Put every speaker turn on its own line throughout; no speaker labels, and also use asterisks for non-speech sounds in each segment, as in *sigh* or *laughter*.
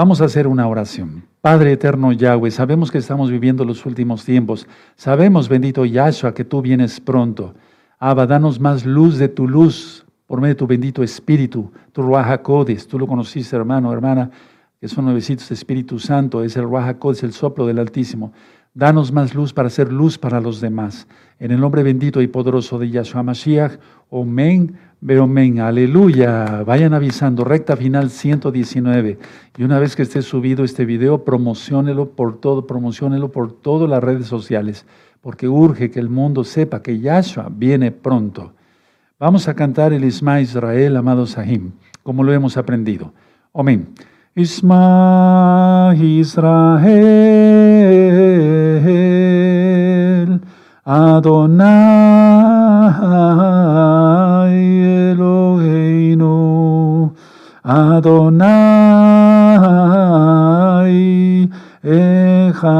Vamos a hacer una oración. Padre eterno Yahweh, sabemos que estamos viviendo los últimos tiempos. Sabemos, bendito Yahshua, que tú vienes pronto. Abba, danos más luz de tu luz por medio de tu bendito Espíritu, tu Codes. Tú lo conociste, hermano, hermana, que son nuevecitos Espíritu Santo. Es el Codes, el soplo del Altísimo. Danos más luz para ser luz para los demás. En el nombre bendito y poderoso de Yahshua Mashiach. Amén. Men, aleluya. Vayan avisando, recta final 119. Y una vez que esté subido este video, promocionelo por todo, promocionelo por todas las redes sociales, porque urge que el mundo sepa que Yahshua viene pronto. Vamos a cantar el Isma Israel, amado Sahim, como lo hemos aprendido. Amén. Isma Israel, Adonai. Adonai Echad.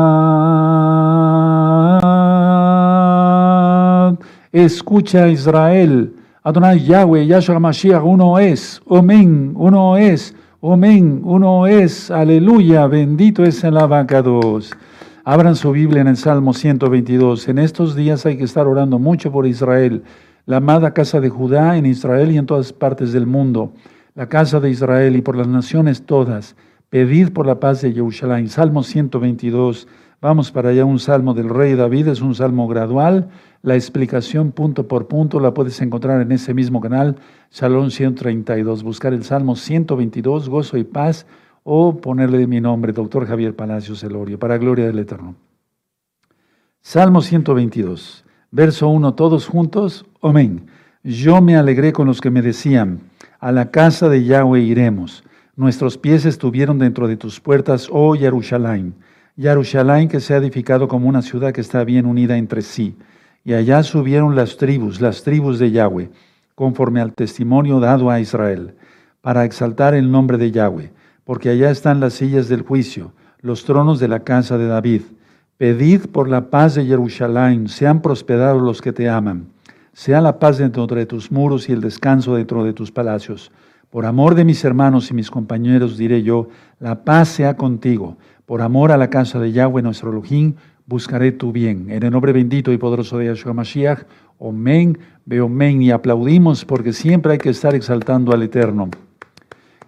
Escucha Israel, Adonai Yahweh, Yahshua Mashiach, uno es, Omen, uno es, Omen, uno es, aleluya, bendito es el abacados. Abran su Biblia en el Salmo 122. En estos días hay que estar orando mucho por Israel, la amada casa de Judá en Israel y en todas partes del mundo la casa de Israel y por las naciones todas. Pedid por la paz de Jerusalén. Salmo 122. Vamos para allá, un salmo del rey David, es un salmo gradual. La explicación punto por punto la puedes encontrar en ese mismo canal, Salón 132. Buscar el salmo 122, gozo y paz, o ponerle mi nombre, doctor Javier Palacios Elorio, para gloria del Eterno. Salmo 122, verso 1, todos juntos. Amén. Yo me alegré con los que me decían, a la casa de Yahweh iremos. Nuestros pies estuvieron dentro de tus puertas, oh Jerusalén. Jerusalén que se ha edificado como una ciudad que está bien unida entre sí. Y allá subieron las tribus, las tribus de Yahweh, conforme al testimonio dado a Israel, para exaltar el nombre de Yahweh, porque allá están las sillas del juicio, los tronos de la casa de David. Pedid por la paz de Jerusalén, sean prosperados los que te aman. Sea la paz dentro de tus muros y el descanso dentro de tus palacios. Por amor de mis hermanos y mis compañeros diré yo, la paz sea contigo. Por amor a la casa de Yahweh nuestro Elohim, buscaré tu bien. En el nombre bendito y poderoso de Yahshua Mashiach, Omen, men y aplaudimos porque siempre hay que estar exaltando al Eterno.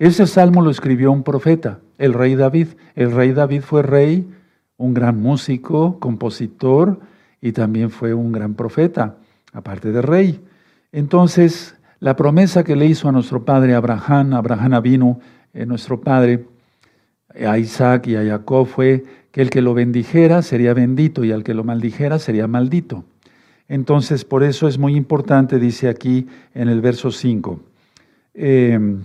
Ese salmo lo escribió un profeta, el rey David. El rey David fue rey, un gran músico, compositor y también fue un gran profeta aparte de rey. Entonces, la promesa que le hizo a nuestro padre Abraham, Abraham vino, eh, nuestro padre, a Isaac y a Jacob fue que el que lo bendijera sería bendito y al que lo maldijera sería maldito. Entonces, por eso es muy importante, dice aquí en el verso 5, em,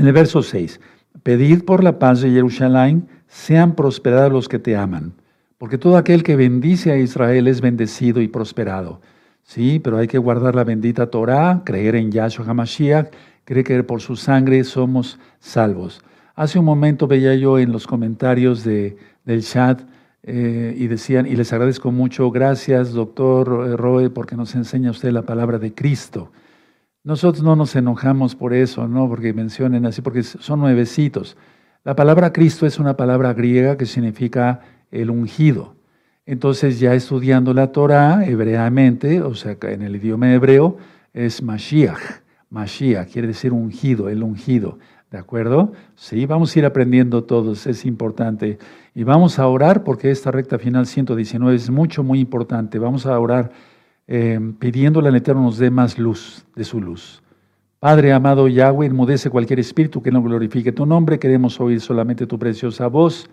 en el verso 6, pedid por la paz de Jerusalén, sean prosperados los que te aman, porque todo aquel que bendice a Israel es bendecido y prosperado. Sí, pero hay que guardar la bendita Torah, creer en Yahshua HaMashiach, creer que por su sangre somos salvos. Hace un momento veía yo en los comentarios de, del chat eh, y decían, y les agradezco mucho, gracias doctor Roe, porque nos enseña usted la palabra de Cristo. Nosotros no nos enojamos por eso, ¿no? Porque mencionen así, porque son nuevecitos. La palabra Cristo es una palabra griega que significa el ungido. Entonces ya estudiando la Torah hebreamente, o sea, en el idioma hebreo, es Mashiach. Mashiach quiere decir ungido, el ungido. ¿De acuerdo? Sí, vamos a ir aprendiendo todos, es importante. Y vamos a orar porque esta recta final 119 es mucho, muy importante. Vamos a orar eh, pidiéndole al Eterno nos dé más luz de su luz. Padre amado Yahweh, enmudece cualquier espíritu que no glorifique tu nombre. Queremos oír solamente tu preciosa voz.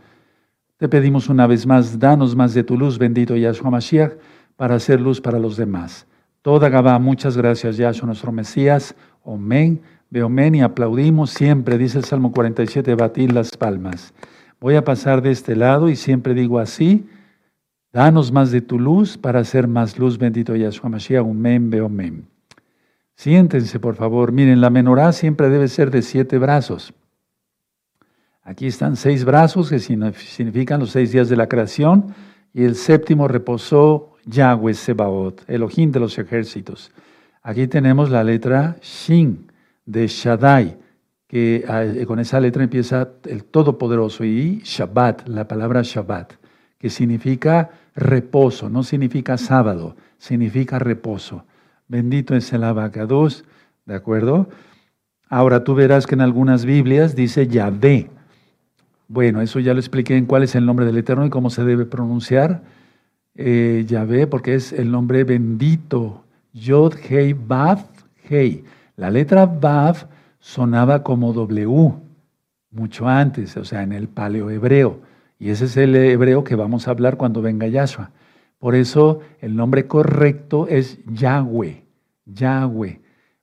Te pedimos una vez más, danos más de tu luz, bendito Yahshua Mashiach, para hacer luz para los demás. Toda Gabá, muchas gracias, Yahshua, nuestro Mesías. Amén. Veomen y aplaudimos siempre, dice el Salmo 47, batir las palmas. Voy a pasar de este lado y siempre digo así, danos más de tu luz para hacer más luz, bendito Yahshua Mashiach. Amén, veomen. Siéntense, por favor. Miren, la menorá siempre debe ser de siete brazos. Aquí están seis brazos que significan los seis días de la creación y el séptimo reposó Yahweh Sebaot, Elohim de los ejércitos. Aquí tenemos la letra Shin de Shaddai, que ah, con esa letra empieza el Todopoderoso y Shabbat, la palabra Shabbat, que significa reposo, no significa sábado, significa reposo. Bendito es el abacados, ¿de acuerdo? Ahora tú verás que en algunas Biblias dice Yahvé. Bueno, eso ya lo expliqué en cuál es el nombre del Eterno y cómo se debe pronunciar. Eh, Yahvé, porque es el nombre bendito. Yod, Hei, Vav, Hei. La letra Vav sonaba como W mucho antes, o sea, en el paleohebreo. Y ese es el hebreo que vamos a hablar cuando venga Yahshua. Por eso el nombre correcto es Yahweh, Yahweh.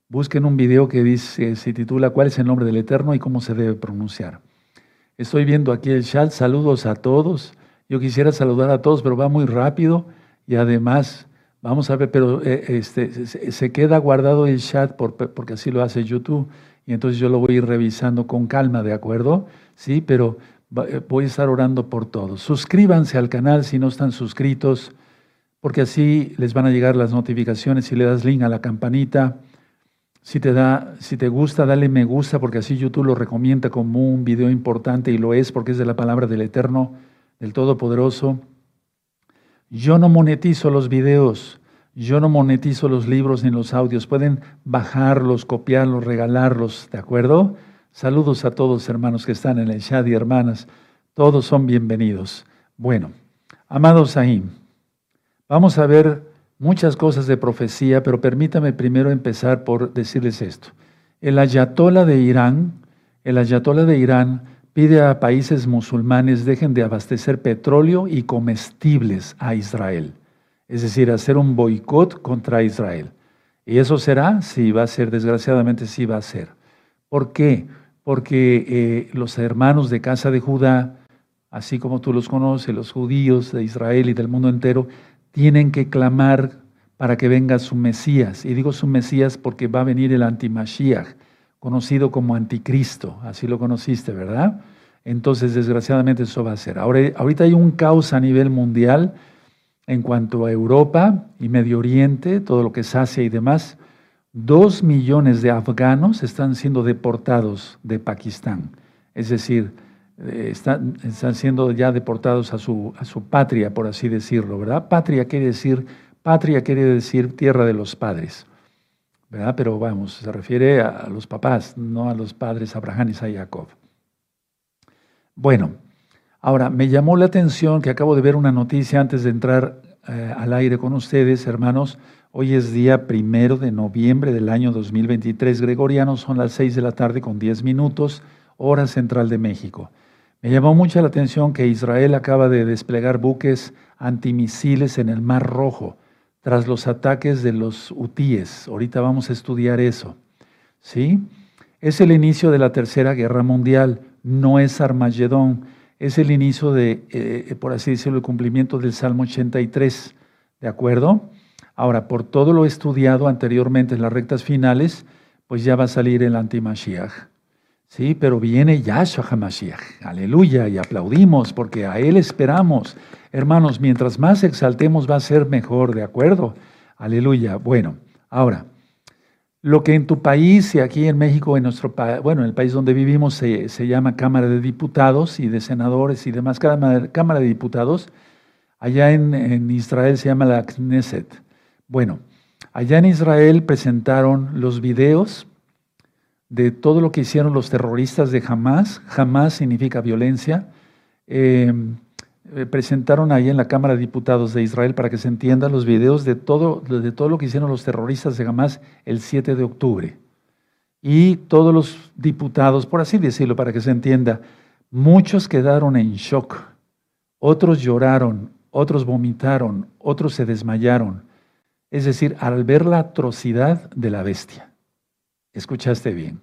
Busquen un video que dice, se titula ¿Cuál es el nombre del Eterno y cómo se debe pronunciar? Estoy viendo aquí el chat, saludos a todos. Yo quisiera saludar a todos, pero va muy rápido y además, vamos a ver, pero eh, este, se queda guardado el chat porque así lo hace YouTube y entonces yo lo voy a ir revisando con calma, ¿de acuerdo? Sí, pero voy a estar orando por todos. Suscríbanse al canal si no están suscritos, porque así les van a llegar las notificaciones si le das link a la campanita. Si te, da, si te gusta, dale me gusta porque así YouTube lo recomienda como un video importante y lo es porque es de la palabra del Eterno, del Todopoderoso. Yo no monetizo los videos, yo no monetizo los libros ni los audios. Pueden bajarlos, copiarlos, regalarlos, ¿de acuerdo? Saludos a todos hermanos que están en el chat y hermanas. Todos son bienvenidos. Bueno, amados ahí, vamos a ver muchas cosas de profecía, pero permítame primero empezar por decirles esto. El ayatola de Irán, el ayatola de Irán pide a países musulmanes dejen de abastecer petróleo y comestibles a Israel, es decir, hacer un boicot contra Israel. ¿Y eso será? Sí, va a ser, desgraciadamente sí va a ser. ¿Por qué? Porque eh, los hermanos de casa de Judá, así como tú los conoces, los judíos de Israel y del mundo entero, tienen que clamar para que venga su Mesías. Y digo su Mesías porque va a venir el antimashiach, conocido como anticristo. Así lo conociste, ¿verdad? Entonces, desgraciadamente, eso va a ser. Ahora, ahorita hay un caos a nivel mundial en cuanto a Europa y Medio Oriente, todo lo que es Asia y demás. Dos millones de afganos están siendo deportados de Pakistán. Es decir, eh, están, están, siendo ya deportados a su, a su patria, por así decirlo, ¿verdad? Patria quiere decir, patria quiere decir tierra de los padres, ¿verdad? Pero vamos, se refiere a, los papás, no a los padres Abraham, y Jacob. Bueno, ahora me llamó la atención que acabo de ver una noticia antes de entrar eh, al aire con ustedes, hermanos. Hoy es día primero de noviembre del año 2023 gregoriano, son las seis de la tarde con diez minutos, hora central de México. Me llamó mucho la atención que Israel acaba de desplegar buques antimisiles en el Mar Rojo tras los ataques de los hutíes. Ahorita vamos a estudiar eso. ¿Sí? Es el inicio de la Tercera Guerra Mundial, no es Armagedón, es el inicio de, eh, por así decirlo, el cumplimiento del Salmo 83. ¿De acuerdo? Ahora, por todo lo estudiado anteriormente en las rectas finales, pues ya va a salir el antimashiach. Sí, pero viene Yahshua HaMashiach. Aleluya, y aplaudimos porque a Él esperamos. Hermanos, mientras más exaltemos va a ser mejor, ¿de acuerdo? Aleluya. Bueno, ahora, lo que en tu país y aquí en México, en nuestro bueno, en el país donde vivimos se, llama Cámara de Diputados y de Senadores y demás, Cámara de Diputados, allá en, en Israel se llama la Knesset. Bueno, allá en Israel presentaron los videos de todo lo que hicieron los terroristas de Hamas. Hamas significa violencia. Eh, eh, presentaron ahí en la Cámara de Diputados de Israel para que se entiendan los videos de todo, de todo lo que hicieron los terroristas de Hamas el 7 de octubre. Y todos los diputados, por así decirlo, para que se entienda, muchos quedaron en shock, otros lloraron, otros vomitaron, otros se desmayaron. Es decir, al ver la atrocidad de la bestia. Escuchaste bien.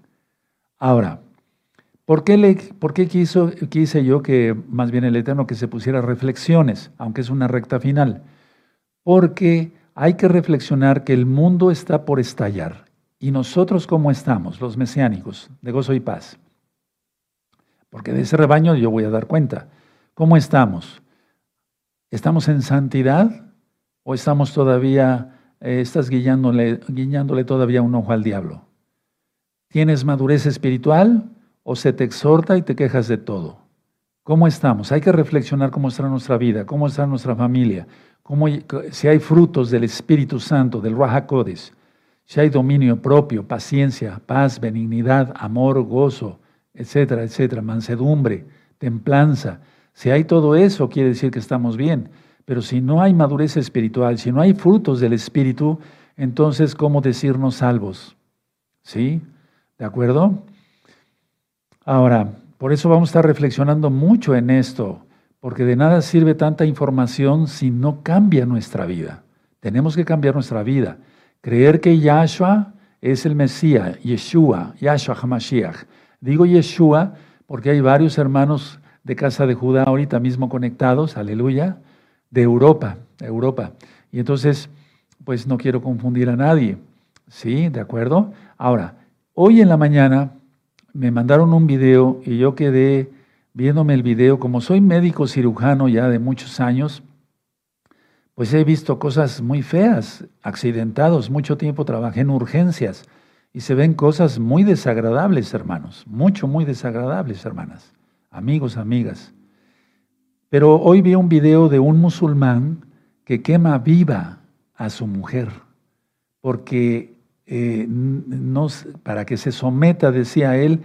Ahora, ¿por qué, le, por qué quiso, quise yo que más bien el Eterno que se pusiera reflexiones, aunque es una recta final? Porque hay que reflexionar que el mundo está por estallar. ¿Y nosotros cómo estamos, los mesiánicos, de gozo y paz? Porque de ese rebaño yo voy a dar cuenta. ¿Cómo estamos? ¿Estamos en santidad o estamos todavía, eh, estás guiñándole, guiñándole todavía un ojo al diablo? ¿Tienes madurez espiritual o se te exhorta y te quejas de todo? ¿Cómo estamos? Hay que reflexionar cómo está nuestra vida, cómo está nuestra familia, cómo, si hay frutos del Espíritu Santo, del Rahakodes, si hay dominio propio, paciencia, paz, benignidad, amor, gozo, etcétera, etcétera, mansedumbre, templanza. Si hay todo eso, quiere decir que estamos bien. Pero si no hay madurez espiritual, si no hay frutos del Espíritu, entonces, ¿cómo decirnos salvos? ¿Sí? ¿De acuerdo? Ahora, por eso vamos a estar reflexionando mucho en esto, porque de nada sirve tanta información si no cambia nuestra vida. Tenemos que cambiar nuestra vida. Creer que Yahshua es el Mesías, Yeshua, Yahshua HaMashiach. Digo Yeshua porque hay varios hermanos de casa de Judá ahorita mismo conectados, aleluya, de Europa, Europa. Y entonces, pues no quiero confundir a nadie. ¿Sí? ¿De acuerdo? Ahora, Hoy en la mañana me mandaron un video y yo quedé viéndome el video. Como soy médico cirujano ya de muchos años, pues he visto cosas muy feas, accidentados. Mucho tiempo trabajé en urgencias y se ven cosas muy desagradables, hermanos. Mucho, muy desagradables, hermanas. Amigos, amigas. Pero hoy vi un video de un musulmán que quema viva a su mujer porque eh, para que se someta, decía él,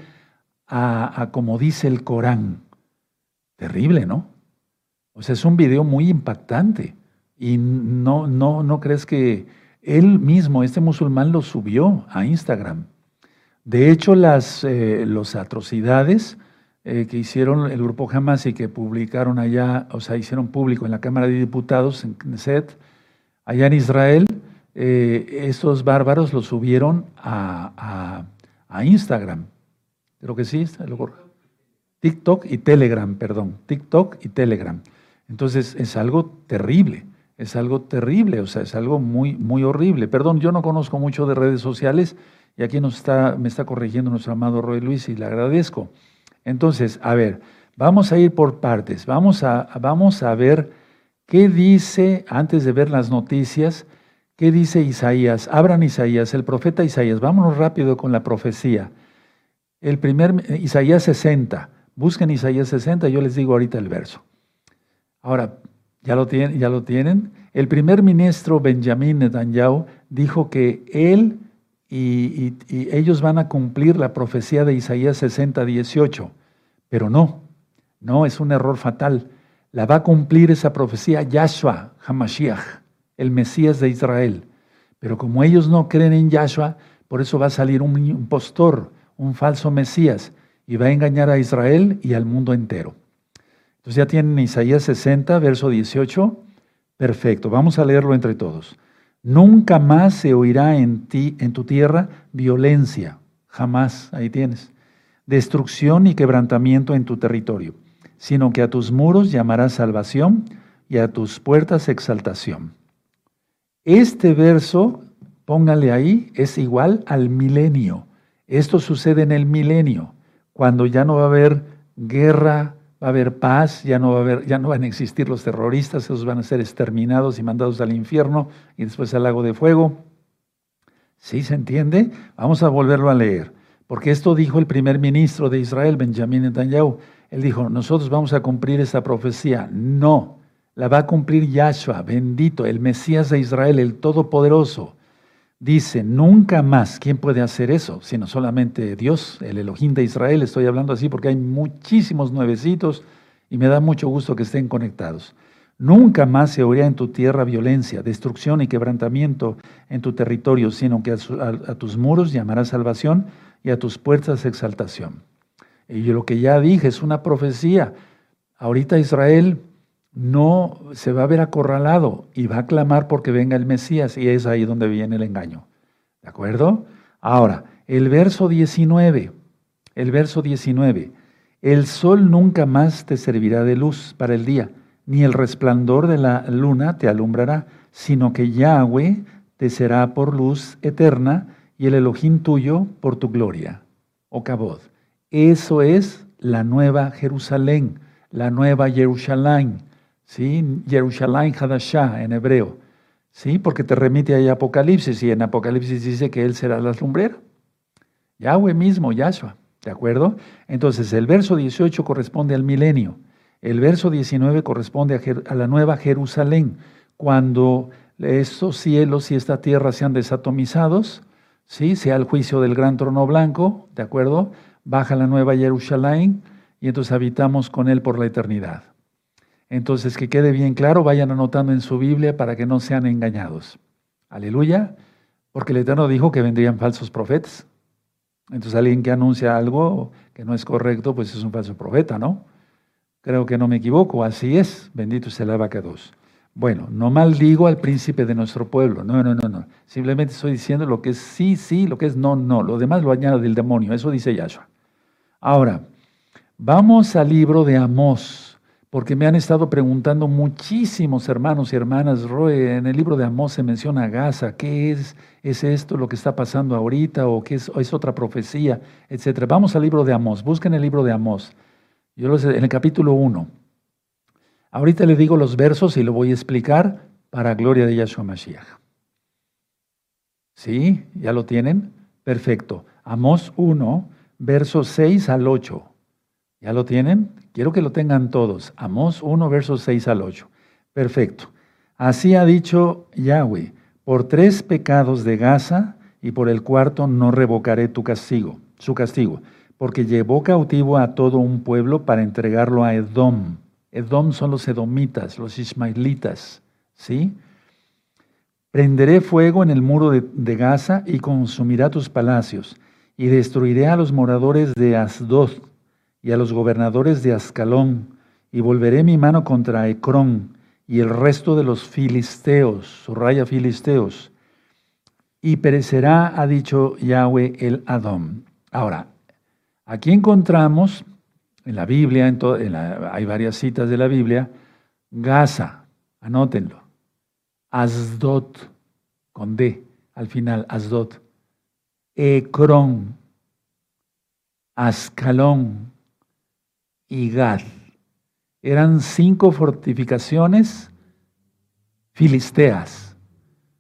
a, como dice el Corán. Terrible, ¿no? O sea, es un video muy impactante. Y no, no, no crees que él mismo, este musulmán, lo subió a Instagram. De hecho, las eh, atrocidades eh, que hicieron el grupo Hamas y que publicaron allá, o sea, hicieron público en la Cámara de Diputados, en Knesset, allá en Israel, eh, estos bárbaros lo subieron a, Instagram. Creo que sí, TikTok y Telegram, perdón. TikTok y Telegram. Entonces es algo terrible, es algo terrible, o sea, es algo muy, muy horrible. Perdón, yo no conozco mucho de redes sociales y aquí nos está, me está corrigiendo nuestro amado Roy Luis y le agradezco. Entonces, a ver, vamos a ir por partes, vamos a, vamos a ver qué dice, antes de ver las noticias, ¿Qué dice Isaías? Abran Isaías, el profeta Isaías. Vámonos rápido con la profecía. El primer, Isaías 60. Busquen Isaías 60, yo les digo ahorita el verso. Ahora, ¿ya lo tienen? ¿Ya lo tienen? El primer ministro Benjamín Netanyahu dijo que él y, y, ellos van a cumplir la profecía de Isaías 60, 18. Pero no, no, es un error fatal. La va a cumplir esa profecía Yahshua Hamashiach el Mesías de Israel. Pero como ellos no creen en Yahshua, por eso va a salir un impostor, un falso Mesías, y va a engañar a Israel y al mundo entero. Entonces ya tienen Isaías 60, verso 18. Perfecto, vamos a leerlo entre todos. Nunca más se oirá en ti, en tu tierra, violencia. Jamás, ahí tienes. Destrucción y quebrantamiento en tu territorio, sino que a tus muros llamarás salvación y a tus puertas exaltación. Este verso, póngale ahí, es igual al milenio. Esto sucede en el milenio, cuando ya no va a haber guerra, va a haber paz, ya no, va a ya no van a existir los terroristas, esos van a ser exterminados y mandados al infierno y después al lago de fuego. ¿Sí se entiende? Vamos a volverlo a leer, porque esto dijo el primer ministro de Israel, Benjamín Netanyahu. Él dijo, nosotros vamos a cumplir esa profecía. No, la va a cumplir Yahshua, bendito, el Mesías de Israel, el Todopoderoso. Dice, nunca más, ¿quién puede hacer eso? Sino solamente Dios, el Elohim de Israel. Estoy hablando así porque hay muchísimos nuevecitos y me da mucho gusto que estén conectados. Nunca más se oirá en tu tierra violencia, destrucción y quebrantamiento en tu territorio, sino que a, tus muros llamarás salvación y a tus puertas exaltación. Y lo que ya dije es una profecía. Ahorita Israel no se va a ver acorralado y va a clamar porque venga el Mesías y es ahí donde viene el engaño. ¿De acuerdo? Ahora, el verso 19, el verso 19, el sol nunca más te servirá de luz para el día, ni el resplandor de la luna te alumbrará, sino que Yahweh te será por luz eterna y el Elohim tuyo por tu gloria. O Cabod. Eso es la nueva Jerusalén, la nueva Jerusalén ¿sí? Jerusalén Hadashah en hebreo, ¿sí? Porque te remite a Apocalipsis y en Apocalipsis dice que Él será la lumbrera. Yahweh mismo, Yahshua, ¿de acuerdo? Entonces, el verso 18 corresponde al milenio. El verso 19 corresponde a, a la nueva Jerusalén, cuando estos cielos y esta tierra sean desatomizados, ¿sí? sea el juicio del gran trono blanco, ¿de acuerdo? Baja la nueva Jerusalén y entonces habitamos con Él por la eternidad. Entonces, que quede bien claro, vayan anotando en su Biblia para que no sean engañados. Aleluya, porque el Eterno dijo que vendrían falsos profetas. Entonces, alguien que anuncia algo que no es correcto, pues es un falso profeta, ¿no? Creo que no me equivoco, así es. Bendito sea el dos. Bueno, no maldigo al príncipe de nuestro pueblo. No, no, no, no. Simplemente estoy diciendo lo que es sí, sí, lo que es no, no. Lo demás lo añade del demonio. Eso dice Yahshua. Ahora, Vamos al libro de Amós, porque me han estado preguntando muchísimos hermanos y hermanas, Roe, en el libro de Amós se menciona Gaza, ¿qué es? ¿Es esto lo que está pasando ahorita o qué es, es otra profecía? Etcétera. Vamos al libro de Amós, busquen el libro de Amós, yo lo sé, en el capítulo 1. Ahorita le digo los versos y lo voy a explicar para gloria de Yahshua Mashiach. ¿Sí? ¿Ya lo tienen? Perfecto. Amós 1, versos 6 al 8. ¿Ya lo tienen? Quiero que lo tengan todos. Amós 1, versos 6 al 8. Perfecto. Así ha dicho Yahweh, por tres pecados de Gaza y por el cuarto no revocaré tu castigo, su castigo, porque llevó cautivo a todo un pueblo para entregarlo a Edom. Edom son los edomitas, los ismaelitas, ¿sí? Prenderé fuego en el muro de, Gaza y consumirá tus palacios, y destruiré a los moradores de Asdod y a los gobernadores de Ascalón, y volveré mi mano contra Ecrón y el resto de los filisteos, raya filisteos, y perecerá, ha dicho Yahweh el Adón. Ahora, aquí encontramos en la Biblia, en hay varias citas de la Biblia, Gaza, anótenlo, Asdod, con D, al final, Asdod, Ecrón, Ascalón, y Gad. Eran cinco fortificaciones filisteas.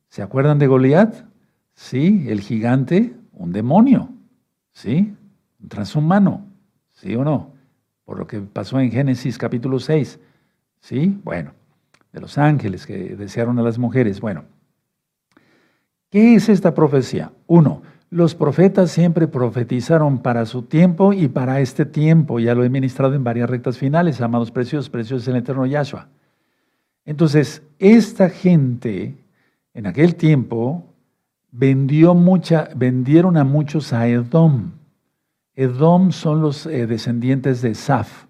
¿Se acuerdan de Goliat? Sí, el gigante, un demonio. ¿Sí? Un transhumano. ¿Sí o no? Por lo que pasó en Génesis capítulo 6. ¿Sí? Bueno, de los ángeles que desearon a las mujeres. Bueno, ¿qué es esta profecía? Uno, los profetas siempre profetizaron para su tiempo y para este tiempo. Ya lo he ministrado en varias rectas finales, amados preciosos, preciosos en el eterno Yahshua. Entonces, esta gente en aquel tiempo vendió mucha, vendieron a muchos a Edom. Edom son los eh, descendientes de Saf.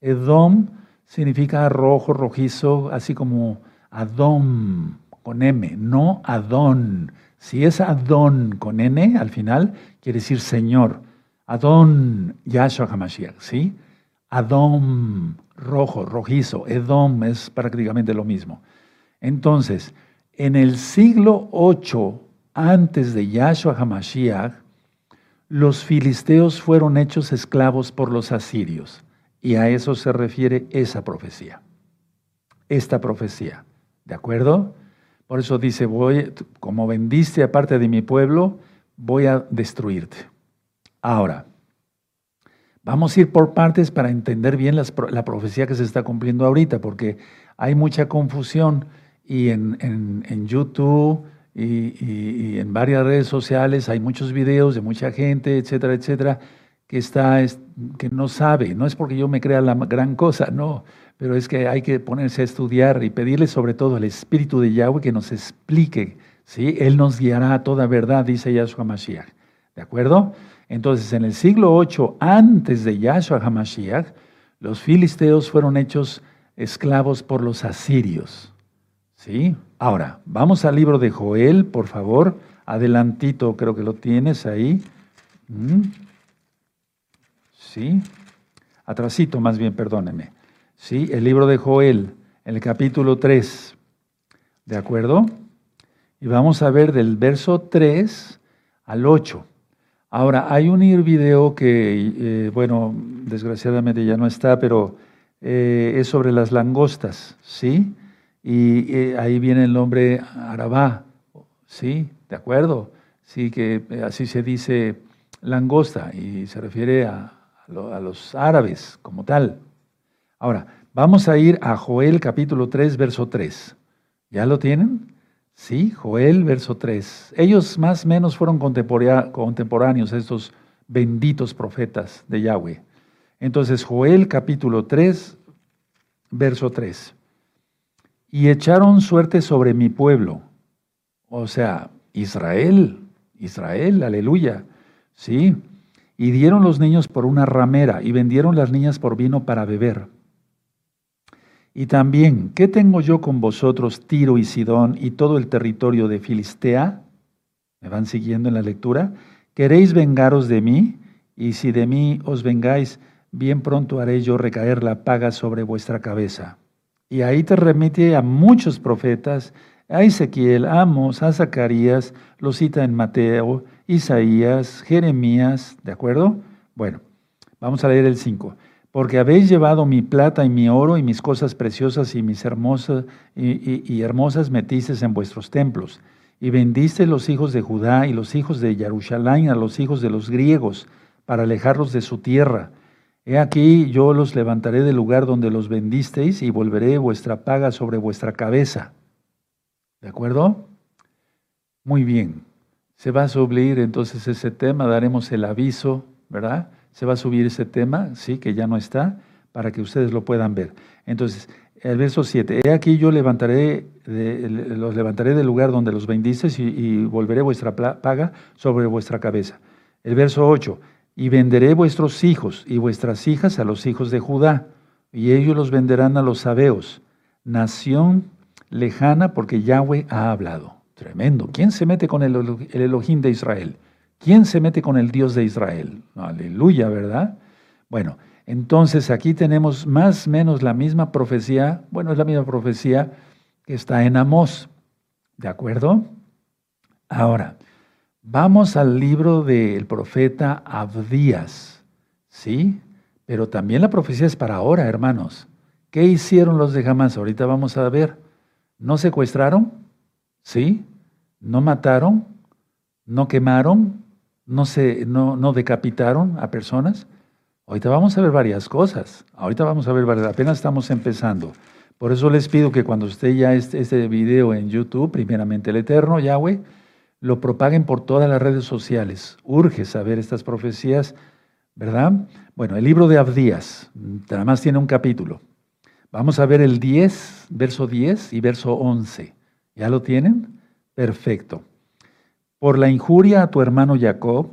Edom significa rojo, rojizo, así como Adom, con M, no Adón. Si es Adón con N al final, quiere decir Señor. Adón, Yahshua HaMashiach, ¿sí? Adón, rojo, rojizo. Edom es prácticamente lo mismo. Entonces, en el siglo 8 antes de Yahshua HaMashiach, los filisteos fueron hechos esclavos por los asirios. Y a eso se refiere esa profecía. Esta profecía. ¿De acuerdo? Por eso dice, voy, como vendiste aparte de mi pueblo, voy a destruirte. Ahora, vamos a ir por partes para entender bien la profecía que se está cumpliendo ahorita, porque hay mucha confusión y en, YouTube y, en varias redes sociales hay muchos videos de mucha gente, etcétera, etcétera, que, está, que no sabe. No es porque yo me crea la gran cosa, no pero es que hay que ponerse a estudiar y pedirle sobre todo al Espíritu de Yahweh que nos explique, ¿sí? Él nos guiará a toda verdad, dice Yahshua Hamashiach. ¿De acuerdo? Entonces, en el siglo 8, antes de Yahshua Hamashiach, los filisteos fueron hechos esclavos por los asirios. ¿Sí? Ahora, vamos al libro de Joel, por favor. Adelantito, creo que lo tienes ahí. ¿Mm? ¿Sí? Atrasito, más bien, perdóneme. ¿sí? el libro de Joel, el capítulo 3. ¿De acuerdo? Y vamos a ver del verso 3 al 8. Ahora, hay un video que, eh, bueno, desgraciadamente ya no está, pero eh, es sobre las langostas, ¿sí? Y eh, ahí viene el nombre Arabá, ¿sí? ¿De acuerdo? Sí, que así se dice langosta y se refiere a, a los árabes como tal. Ahora, vamos a ir a Joel capítulo 3, verso 3. ¿Ya lo tienen? Sí, Joel, verso 3. Ellos más o menos fueron contemporáneos, estos benditos profetas de Yahweh. Entonces, Joel capítulo 3, verso 3. Y echaron suerte sobre mi pueblo. O sea, Israel, Israel, aleluya. Sí. Y dieron los niños por una ramera y vendieron las niñas por vino para beber. Y también, ¿qué tengo yo con vosotros, Tiro y Sidón y todo el territorio de Filistea? ¿Me van siguiendo en la lectura? ¿Queréis vengaros de mí? Y si de mí os vengáis, bien pronto haré yo recaer la paga sobre vuestra cabeza. Y ahí te remite a muchos profetas, a Ezequiel, a Amos, a Zacarías, lo cita en Mateo, Isaías, Jeremías, ¿de acuerdo? Bueno, vamos a leer el 5 porque habéis llevado mi plata y mi oro y mis cosas preciosas y mis hermosas y, hermosas metices en vuestros templos, y vendiste los hijos de Judá y los hijos de Jerusalén a los hijos de los griegos, para alejarlos de su tierra. He aquí yo los levantaré del lugar donde los vendisteis y volveré vuestra paga sobre vuestra cabeza. ¿De acuerdo? Muy bien. Se va a subir entonces ese tema, daremos el aviso, ¿verdad? se va a subir ese tema, sí, que ya no está, para que ustedes lo puedan ver. Entonces, el verso 7, he aquí yo levantaré los levantaré del lugar donde los bendices y, volveré vuestra paga sobre vuestra cabeza. El verso 8, y venderé vuestros hijos y vuestras hijas a los hijos de Judá, y ellos los venderán a los sabeos, nación lejana porque Yahweh ha hablado. Tremendo. ¿Quién se mete con el, el Elohim de Israel? ¿Quién se mete con el Dios de Israel? Aleluya, ¿verdad? Bueno, entonces aquí tenemos más o menos la misma profecía, bueno, es la misma profecía que está en Amós, ¿de acuerdo? Ahora, vamos al libro del profeta Abdías, ¿sí? Pero también la profecía es para ahora, hermanos. ¿Qué hicieron los de Hamas? Ahorita vamos a ver. ¿No secuestraron? ¿Sí? ¿No mataron? ¿No quemaron? no, se, no, no decapitaron a personas. Ahorita vamos a ver varias cosas. Ahorita vamos a ver varias, apenas estamos empezando. Por eso les pido que cuando esté ya este, este video en YouTube, primeramente el Eterno, Yahweh, lo propaguen por todas las redes sociales. Urge saber estas profecías, ¿verdad? Bueno, el libro de Abdías, nada más tiene un capítulo. Vamos a ver el 10, verso 10 y verso 11. ¿Ya lo tienen? Perfecto. Por la injuria a tu hermano Jacob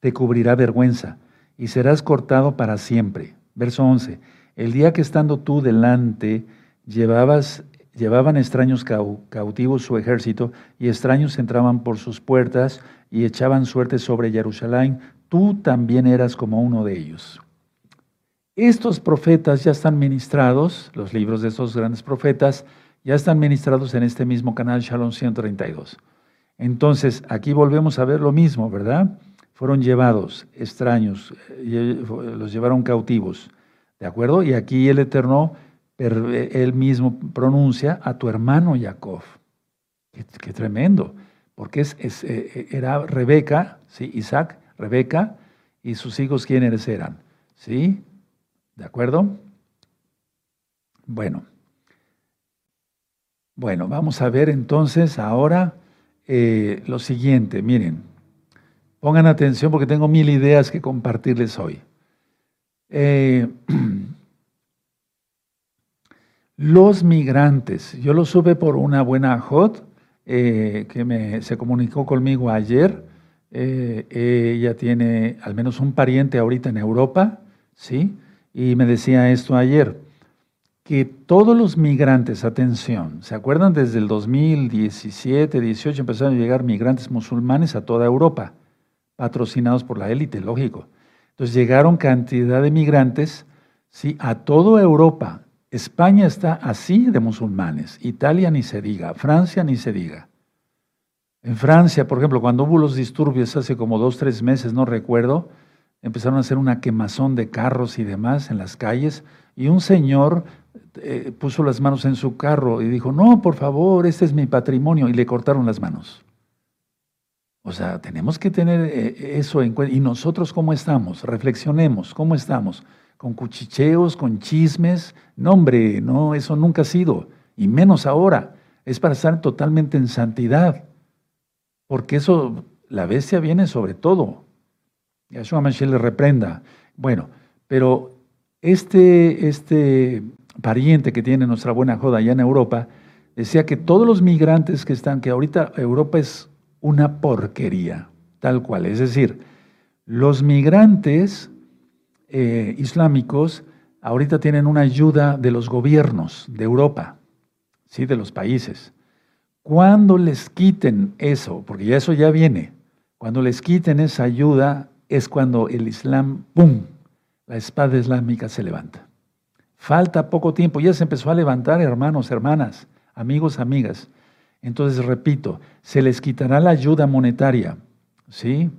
te cubrirá vergüenza y serás cortado para siempre. Verso 11. El día que estando tú delante llevabas, llevaban extraños cautivos su ejército y extraños entraban por sus puertas y echaban suerte sobre Jerusalén, tú también eras como uno de ellos. Estos profetas ya están ministrados, los libros de estos grandes profetas, ya están ministrados en este mismo canal Shalom 132. Entonces, aquí volvemos a ver lo mismo, ¿verdad? Fueron llevados extraños, los llevaron cautivos, ¿de acuerdo? Y aquí el Eterno, él mismo pronuncia a tu hermano Jacob. Qué, tremendo, porque eh, eh, era Rebeca, ¿sí? Isaac, Rebeca, y sus hijos, ¿quiénes eran? ¿Sí? ¿De acuerdo? Bueno. Bueno, vamos a ver entonces ahora eh, lo siguiente, miren, pongan atención porque tengo mil ideas que compartirles hoy. Eh, *clears throat* los migrantes, yo lo supe por una buena hot eh, que me, se comunicó conmigo ayer. ella tiene al menos un pariente ahorita en Europa, ¿sí? Y me decía esto ayer que todos los migrantes, atención, ¿se acuerdan? Desde el 2017, 18 empezaron a llegar migrantes musulmanes a toda Europa, patrocinados por la élite, lógico. Entonces llegaron cantidad de migrantes, sí, a toda Europa. España está así de musulmanes, Italia ni se diga, Francia ni se diga. En Francia, por ejemplo, cuando hubo los disturbios hace como dos, tres meses, no recuerdo, empezaron a hacer una quemazón de carros y demás en las calles, y un señor eh, puso las manos en su carro y dijo, no, por favor, este es mi patrimonio, y le cortaron las manos. O sea, tenemos que tener eh, eso en cuenta. ¿Y nosotros cómo estamos? Reflexionemos, ¿cómo estamos? ¿Con cuchicheos, con chismes? No, hombre, no, eso nunca ha sido. Y menos ahora. Es para estar totalmente en santidad. Porque eso, la bestia viene sobre todo. Yahshua Mashiach le reprenda. Bueno, pero este, este pariente que tiene nuestra buena joda allá en Europa, decía que todos los migrantes que están, que ahorita Europa es una porquería, tal cual. Es decir, los migrantes eh, islámicos ahorita tienen una ayuda de los gobiernos de Europa, ¿sí? de los países. Cuando les quiten eso, porque ya eso ya viene, cuando les quiten esa ayuda es cuando el Islam, ¡pum!, la espada islámica se levanta. Falta poco tiempo, ya se empezó a levantar, hermanos, hermanas, amigos, amigas. Entonces, repito, se les quitará la ayuda monetaria, ¿sí?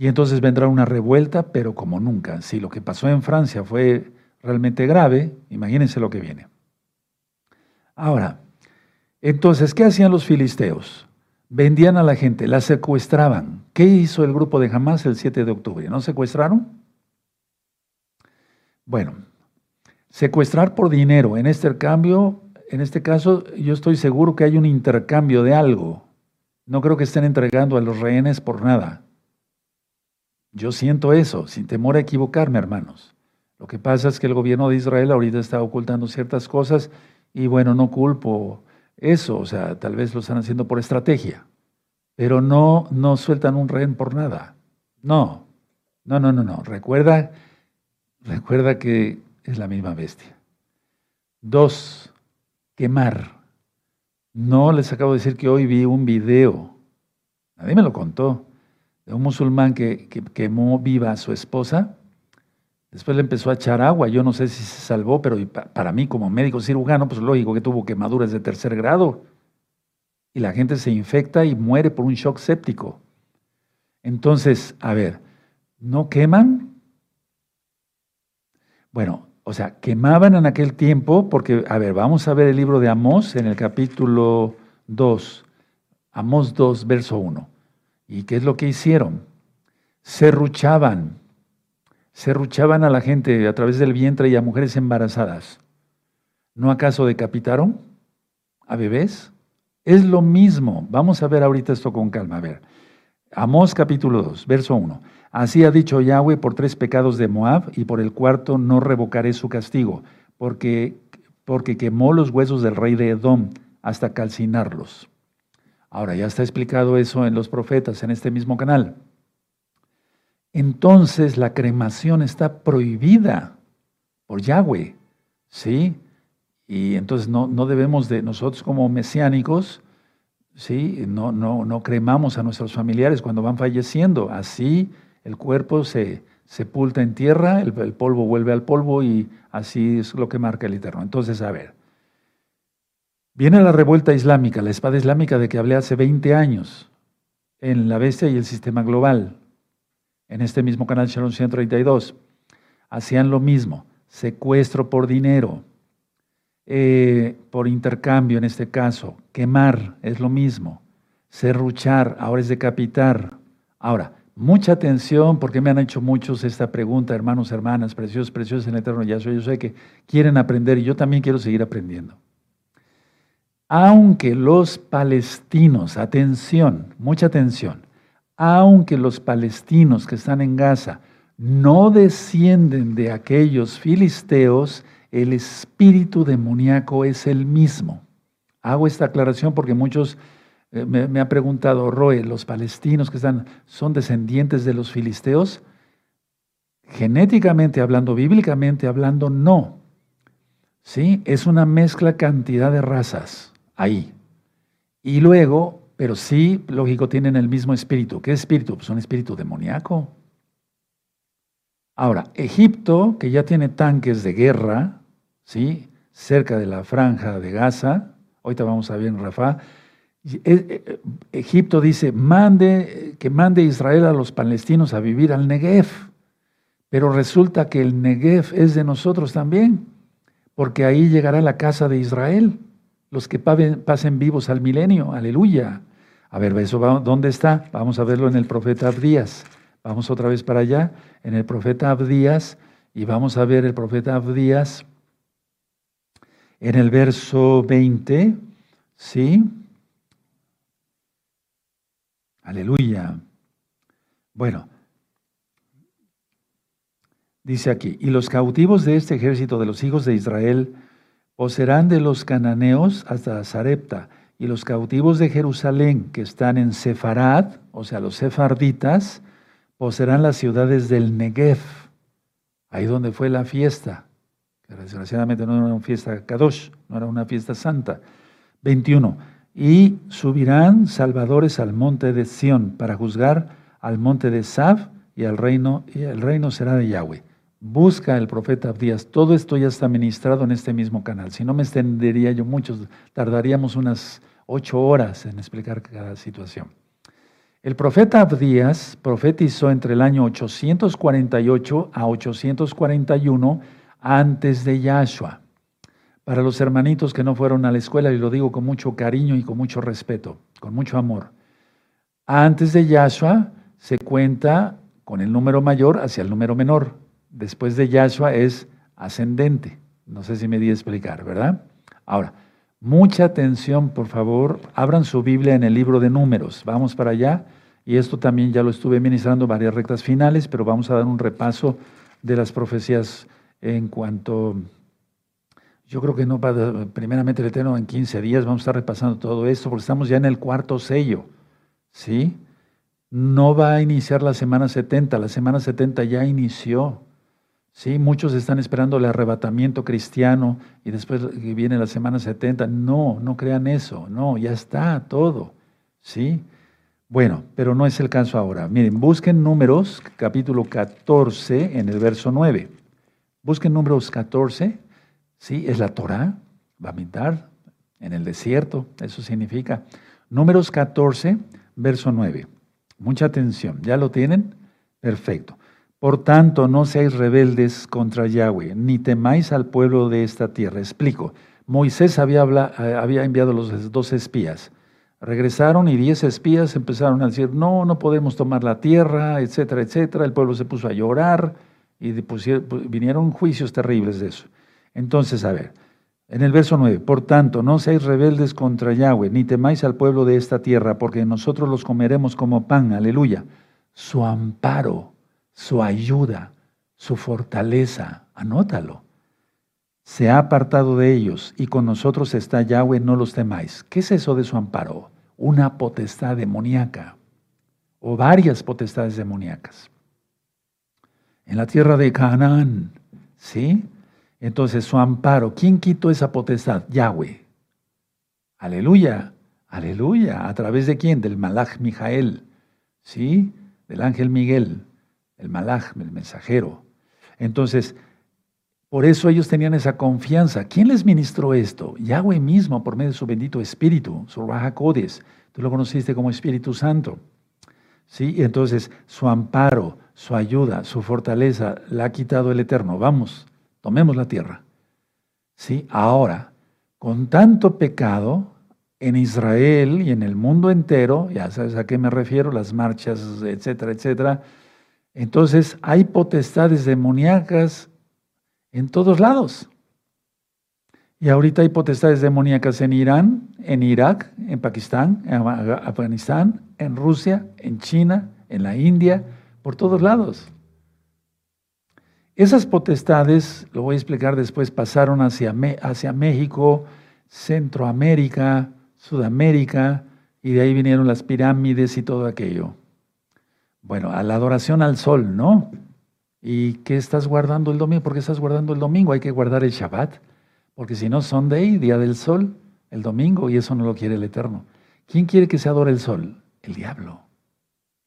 Y entonces vendrá una revuelta, pero como nunca. Si lo que pasó en Francia fue realmente grave, imagínense lo que viene. Ahora, entonces, ¿qué hacían los filisteos? Vendían a la gente, la secuestraban. ¿Qué hizo el grupo de Hamas el 7 de octubre? ¿No secuestraron? Bueno, secuestrar por dinero. En este cambio, en este caso, yo estoy seguro que hay un intercambio de algo. No creo que estén entregando a los rehenes por nada. Yo siento eso, sin temor a equivocarme, hermanos. Lo que pasa es que el gobierno de Israel ahorita está ocultando ciertas cosas y bueno, no culpo eso, o sea, tal vez lo están haciendo por estrategia, pero no, no sueltan un rehén por nada. No, no, no, no, no. Recuerda, recuerda que es la misma bestia. Dos, quemar. No les acabo de decir que hoy vi un video, nadie me lo contó, de un musulmán que, quemó viva a su esposa. Después le empezó a echar agua, yo no sé si se salvó, pero para mí como médico cirujano, pues lógico que tuvo quemaduras de tercer grado. Y la gente se infecta y muere por un shock séptico. Entonces, a ver, ¿no queman? Bueno, o sea, quemaban en aquel tiempo, porque, a ver, vamos a ver el libro de Amós en el capítulo 2, Amós 2, verso 1. ¿Y qué es lo que hicieron? Serruchaban, serruchaban a la gente a través del vientre y a mujeres embarazadas. ¿No acaso decapitaron a bebés? Es lo mismo. Vamos a ver ahorita esto con calma. A ver, Amós capítulo 2, verso 1. Así ha dicho Yahweh por tres pecados de Moab y por el cuarto no revocaré su castigo, porque, porque quemó los huesos del rey de Edom hasta calcinarlos. Ahora ya está explicado eso en los profetas, en este mismo canal. Entonces la cremación está prohibida por Yahweh, ¿sí? Y entonces no, no debemos de, nosotros como mesiánicos, ¿sí? No, no, no cremamos a nuestros familiares cuando van falleciendo. Así el cuerpo se sepulta en tierra, el, polvo vuelve al polvo y así es lo que marca el Eterno. Entonces, a ver, viene la revuelta islámica, la espada islámica de que hablé hace 20 años en La Bestia y el Sistema Global, en este mismo canal Sharon 132. Hacían lo mismo, secuestro por dinero, eh, por intercambio en este caso, quemar es lo mismo, serruchar, ahora es decapitar. Ahora, Mucha atención, porque me han hecho muchos esta pregunta, hermanos, hermanas, preciosos, preciosos en el eterno Yo sé que quieren aprender y yo también quiero seguir aprendiendo. Aunque los palestinos, atención, mucha atención, aunque los palestinos que están en Gaza no descienden de aquellos filisteos, el espíritu demoníaco es el mismo. Hago esta aclaración porque muchos eh, me, ha preguntado Roe, ¿los palestinos que están son descendientes de los filisteos? Genéticamente hablando, bíblicamente hablando, no. ¿Sí? Es una mezcla cantidad de razas ahí. Y luego, pero sí, lógico, tienen el mismo espíritu. ¿Qué espíritu? Pues un espíritu demoníaco. Ahora, Egipto, que ya tiene tanques de guerra, ¿sí? Cerca de la franja de Gaza, ahorita vamos a ver en Rafa, eh, eh, Egipto dice, mande, que mande Israel a los palestinos a vivir al Negev. Pero resulta que el Negev es de nosotros también, porque ahí llegará la casa de Israel, los que pasen vivos al milenio, aleluya. A ver, ¿eso dónde está? Vamos a verlo en el profeta Abdías. Vamos otra vez para allá, en el profeta Abdías, y vamos a ver el profeta Abdías en el verso 20, ¿sí? Aleluya. Bueno, dice aquí, y los cautivos de este ejército de los hijos de Israel poseerán de los cananeos hasta Zarepta, y los cautivos de Jerusalén que están en Sefarad, o sea, los sefarditas, poseerán las ciudades del Negev, ahí donde fue la fiesta, que desgraciadamente no era una fiesta Kadosh, no era una fiesta santa. 21. Y subirán salvadores al monte de Sión para juzgar al monte de Sab y al reino, y el reino será de Yahweh. Busca el profeta Abdías. Todo esto ya está ministrado en este mismo canal. Si no me extendería yo mucho, tardaríamos unas ocho horas en explicar cada situación. El profeta Abdías profetizó entre el año 848 a 841 antes de Yahshua. Para los hermanitos que no fueron a la escuela, y lo digo con mucho cariño y con mucho respeto, con mucho amor. Antes de Yahshua se cuenta con el número mayor hacia el número menor. Después de Yahshua es ascendente. No sé si me di a explicar, ¿verdad? Ahora, Mucha atención, por favor. Abran su Biblia en el libro de números. Vamos para allá. Y esto también ya lo estuve ministrando varias rectas finales, pero vamos a dar un repaso de las profecías en cuanto... Yo creo que no para, primeramente el Eterno en 15 días vamos a estar repasando todo esto, porque estamos ya en el cuarto sello. ¿Sí? No va a iniciar la semana 70, la semana 70 ya inició. Sí, muchos están esperando el arrebatamiento cristiano y después viene la semana 70. No, no crean eso. No, ya está todo. Sí. Bueno, pero no es el caso ahora. Miren, busquen números, capítulo 14, en el verso 9. Busquen números 14. Sí, es la Torah, va a mintar en el desierto. Eso significa. Números 14, verso 9. Mucha atención. ¿Ya lo tienen? Perfecto. Por tanto, no seáis rebeldes contra Yahweh, ni temáis al pueblo de esta tierra. Explico. Moisés había, eh, enviado los dos espías. Regresaron y diez espías empezaron a decir, no, no podemos tomar la tierra, etcétera, etcétera. El pueblo se puso a llorar y vinieron juicios terribles de eso. Entonces, a ver, en el verso 9, por tanto, no seáis rebeldes contra Yahweh, ni temáis al pueblo de esta tierra, porque nosotros los comeremos como pan, aleluya. Su amparo su ayuda, su fortaleza. Anótalo. Se ha apartado de ellos y con nosotros está Yahweh, no los temáis. ¿Qué es eso de su amparo? Una potestad demoníaca o varias potestades demoníacas. En la tierra de Canaán, ¿sí? Entonces su amparo, ¿quién quitó esa potestad? Yahweh. Aleluya, aleluya. ¿A través de quién? Del Malach Mijael, ¿sí? Del ángel Miguel el malaj, el mensajero. Entonces, por eso ellos tenían esa confianza. ¿Quién les ministró esto? Yahweh mismo, por medio de su bendito Espíritu, su Raja Tú lo conociste como Espíritu Santo. ¿Sí? entonces, su amparo, su ayuda, su fortaleza la ha quitado el Eterno. Vamos, tomemos la tierra. ¿Sí? Ahora, con tanto pecado en Israel y en el mundo entero, ya sabes a qué me refiero, las marchas, etcétera, etcétera, entonces hay potestades demoníacas en todos lados. Y ahorita hay potestades demoníacas en Irán, en Irak, en Pakistán, en Afganistán, en Rusia, en China, en la India, por todos lados. Esas potestades, lo voy a explicar después, pasaron hacia, hacia México, Centroamérica, Sudamérica, y de ahí vinieron las pirámides y todo aquello. Bueno, a la adoración al sol, ¿no? ¿Y qué estás guardando el domingo? ¿Por qué estás guardando el domingo? Hay que guardar el Shabbat, porque si no, Sunday, día del sol, el domingo, y eso no lo quiere el Eterno. ¿Quién quiere que se adore el sol? El diablo.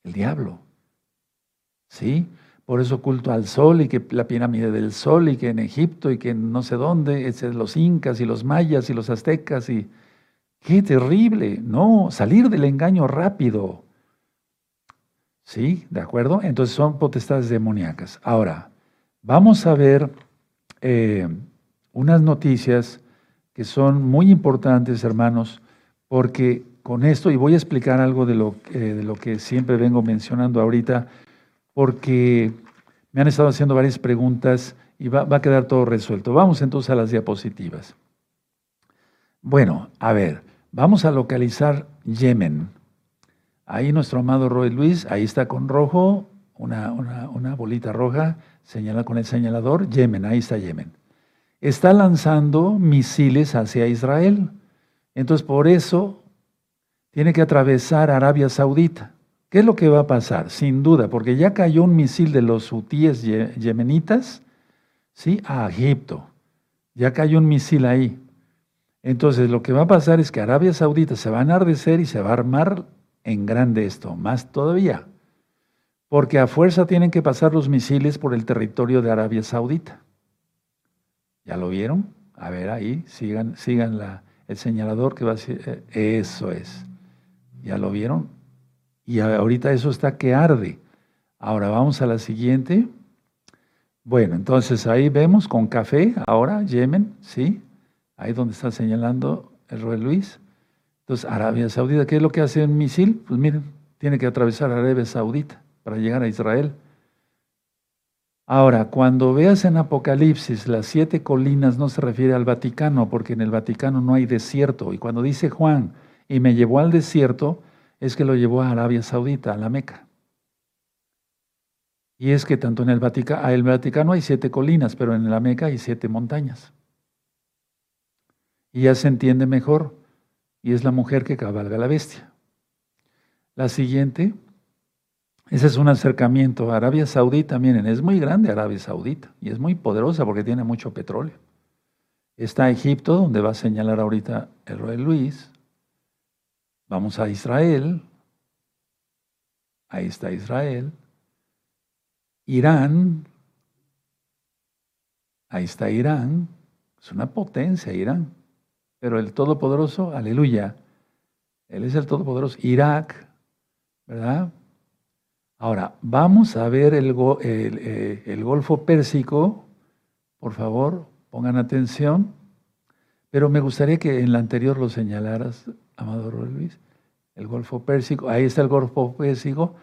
El diablo. ¿Sí? Por eso culto al sol y que la pirámide del sol y que en Egipto y que no sé dónde, los incas y los mayas y los aztecas y... ¡Qué terrible! No, salir del engaño rápido. ¿Sí? ¿De acuerdo? Entonces son potestades demoníacas. Ahora, vamos a ver eh, unas noticias que son muy importantes, hermanos, porque con esto, y voy a explicar algo de lo, de lo que siempre vengo mencionando ahorita, porque me han estado haciendo varias preguntas y va, va a quedar todo resuelto. Vamos entonces a las diapositivas. Bueno, a ver, vamos a localizar Yemen. Ahí nuestro amado Roy Luis, ahí está con rojo, una, una, bolita roja, señala con el señalador, Yemen, ahí está Yemen. Está lanzando misiles hacia Israel. Entonces, por eso tiene que atravesar Arabia Saudita. ¿Qué es lo que va a pasar? Sin duda, porque ya cayó un misil de los hutíes yemenitas ¿sí? a Egipto. Ya cayó un misil ahí. Entonces, lo que va a pasar es que Arabia Saudita se va a enardecer y se va a armar en grande esto, más todavía. Porque a fuerza tienen que pasar los misiles por el territorio de Arabia Saudita. ¿Ya lo vieron? A ver ahí, sigan, sigan la, el señalador que va a decir, eh, eso es. ¿Ya lo vieron? Y ahorita eso está que arde. Ahora vamos a la siguiente. Bueno, entonces ahí vemos con café, ahora Yemen, ¿sí? ahí donde está señalando el rey Luis. Entonces, Arabia Saudita, ¿qué es lo que hace un misil? Pues miren, tiene que atravesar Arabia Saudita para llegar a Israel. Ahora, cuando veas en Apocalipsis las siete colinas, no se refiere al Vaticano, porque en el Vaticano no hay desierto. Y cuando dice Juan, y me llevó al desierto, es que lo llevó a Arabia Saudita, a la Meca. Y es que tanto en el Vaticano, el Vaticano hay siete colinas, pero en la Meca hay siete montañas y ya se entiende mejor, y es la mujer que cabalga la bestia. La siguiente, ese es un acercamiento. Arabia Saudita, miren, es muy grande Arabia Saudita y es muy poderosa porque tiene mucho petróleo. Está Egipto, donde va a señalar ahorita el rey Luis. Vamos a Israel. Ahí está Israel. Irán. Ahí está Irán. Es una potencia Irán. Pero el Todopoderoso, aleluya, Él es el Todopoderoso. Irak, ¿verdad? Ahora, vamos a ver el, eh, el, Golfo Pérsico, por favor, pongan atención. Pero me gustaría que en la anterior lo señalaras, amado Luis. El Golfo Pérsico, ahí está el Golfo Pérsico.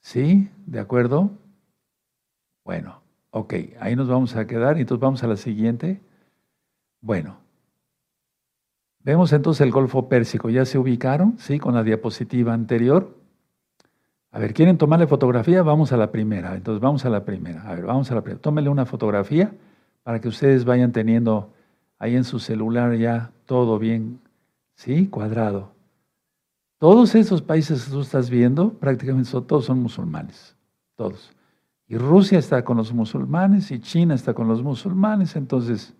¿Sí? ¿De acuerdo? Bueno, ok, ahí nos vamos a quedar. Entonces vamos a la siguiente. Bueno, Vemos entonces el Golfo Pérsico. ¿Ya se ubicaron? ¿Sí? Con la diapositiva anterior. A ver, ¿quieren tomarle fotografía? Vamos a la primera. Entonces vamos a la primera. A ver, vamos a la primera. Tómenle una fotografía para que ustedes vayan teniendo ahí en su celular ya todo bien, ¿sí? Cuadrado. Todos esos países que tú estás viendo, prácticamente todos son musulmanes. Todos. Y Rusia está con los musulmanes y China está con los musulmanes. Entonces,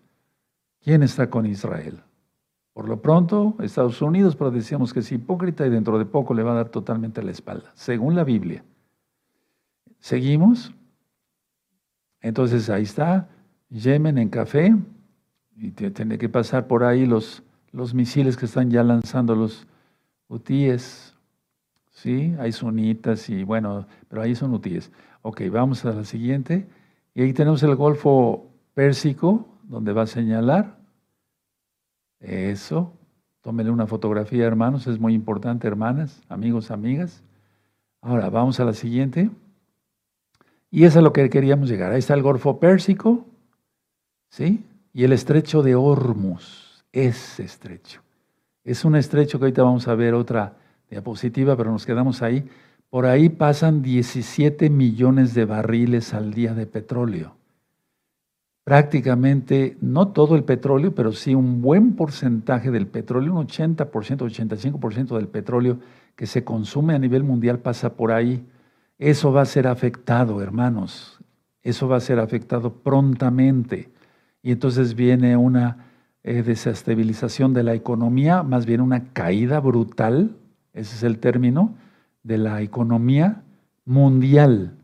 ¿quién está con Israel? Por lo pronto, Estados Unidos, pero decíamos que es hipócrita y dentro de poco le va a dar totalmente la espalda, según la Biblia. Seguimos. Entonces ahí está, Yemen en café, y tiene que pasar por ahí los, los misiles que están ya lanzando los hutíes. ¿Sí? Hay sunitas y bueno, pero ahí son hutíes. Ok, vamos a la siguiente. Y ahí tenemos el Golfo Pérsico, donde va a señalar. Eso. Tómenle una fotografía, hermanos. Es muy importante, hermanas, amigos, amigas. Ahora, vamos a la siguiente. Y es lo que queríamos llegar. Ahí está el Golfo Pérsico. ¿Sí? Y el estrecho de Hormuz. Es estrecho. Es un estrecho que ahorita vamos a ver otra diapositiva, pero nos quedamos ahí. Por ahí pasan 17 millones de barriles al día de petróleo prácticamente, no todo el petróleo, pero sí un buen porcentaje del petróleo, un 80%, 85% del petróleo que se consume a nivel mundial pasa por ahí. Eso va a ser afectado, hermanos. Eso va a ser afectado prontamente. Y entonces viene una eh, desestabilización de la economía, más bien una caída brutal, ese es el término, de la economía mundial.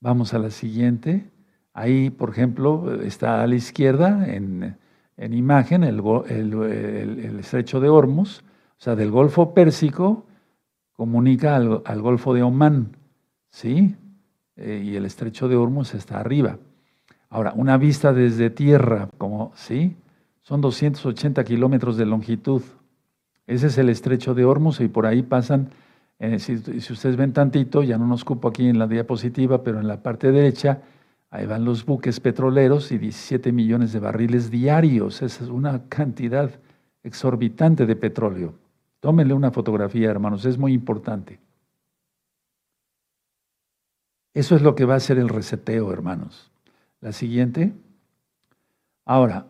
Vamos a la siguiente. Ahí, por ejemplo, está a la izquierda en, imagen el, estrecho de Hormuz, o sea, del Golfo Pérsico, comunica al, Golfo de Omán, ¿sí? Eh, y el estrecho de Hormuz está arriba. Ahora, una vista desde tierra, como, ¿sí? Son 280 kilómetros de longitud. Ese es el estrecho de Hormuz y por ahí pasan, eh, si, ustedes ven tantito, ya no nos cupo aquí en la diapositiva, pero en la parte derecha, ahí van los buques petroleros y 17 millones de barriles diarios. Esa es una cantidad exorbitante de petróleo. Tómenle una fotografía, hermanos, es muy importante. Eso es lo que va a ser el reseteo, hermanos. La siguiente. Ahora,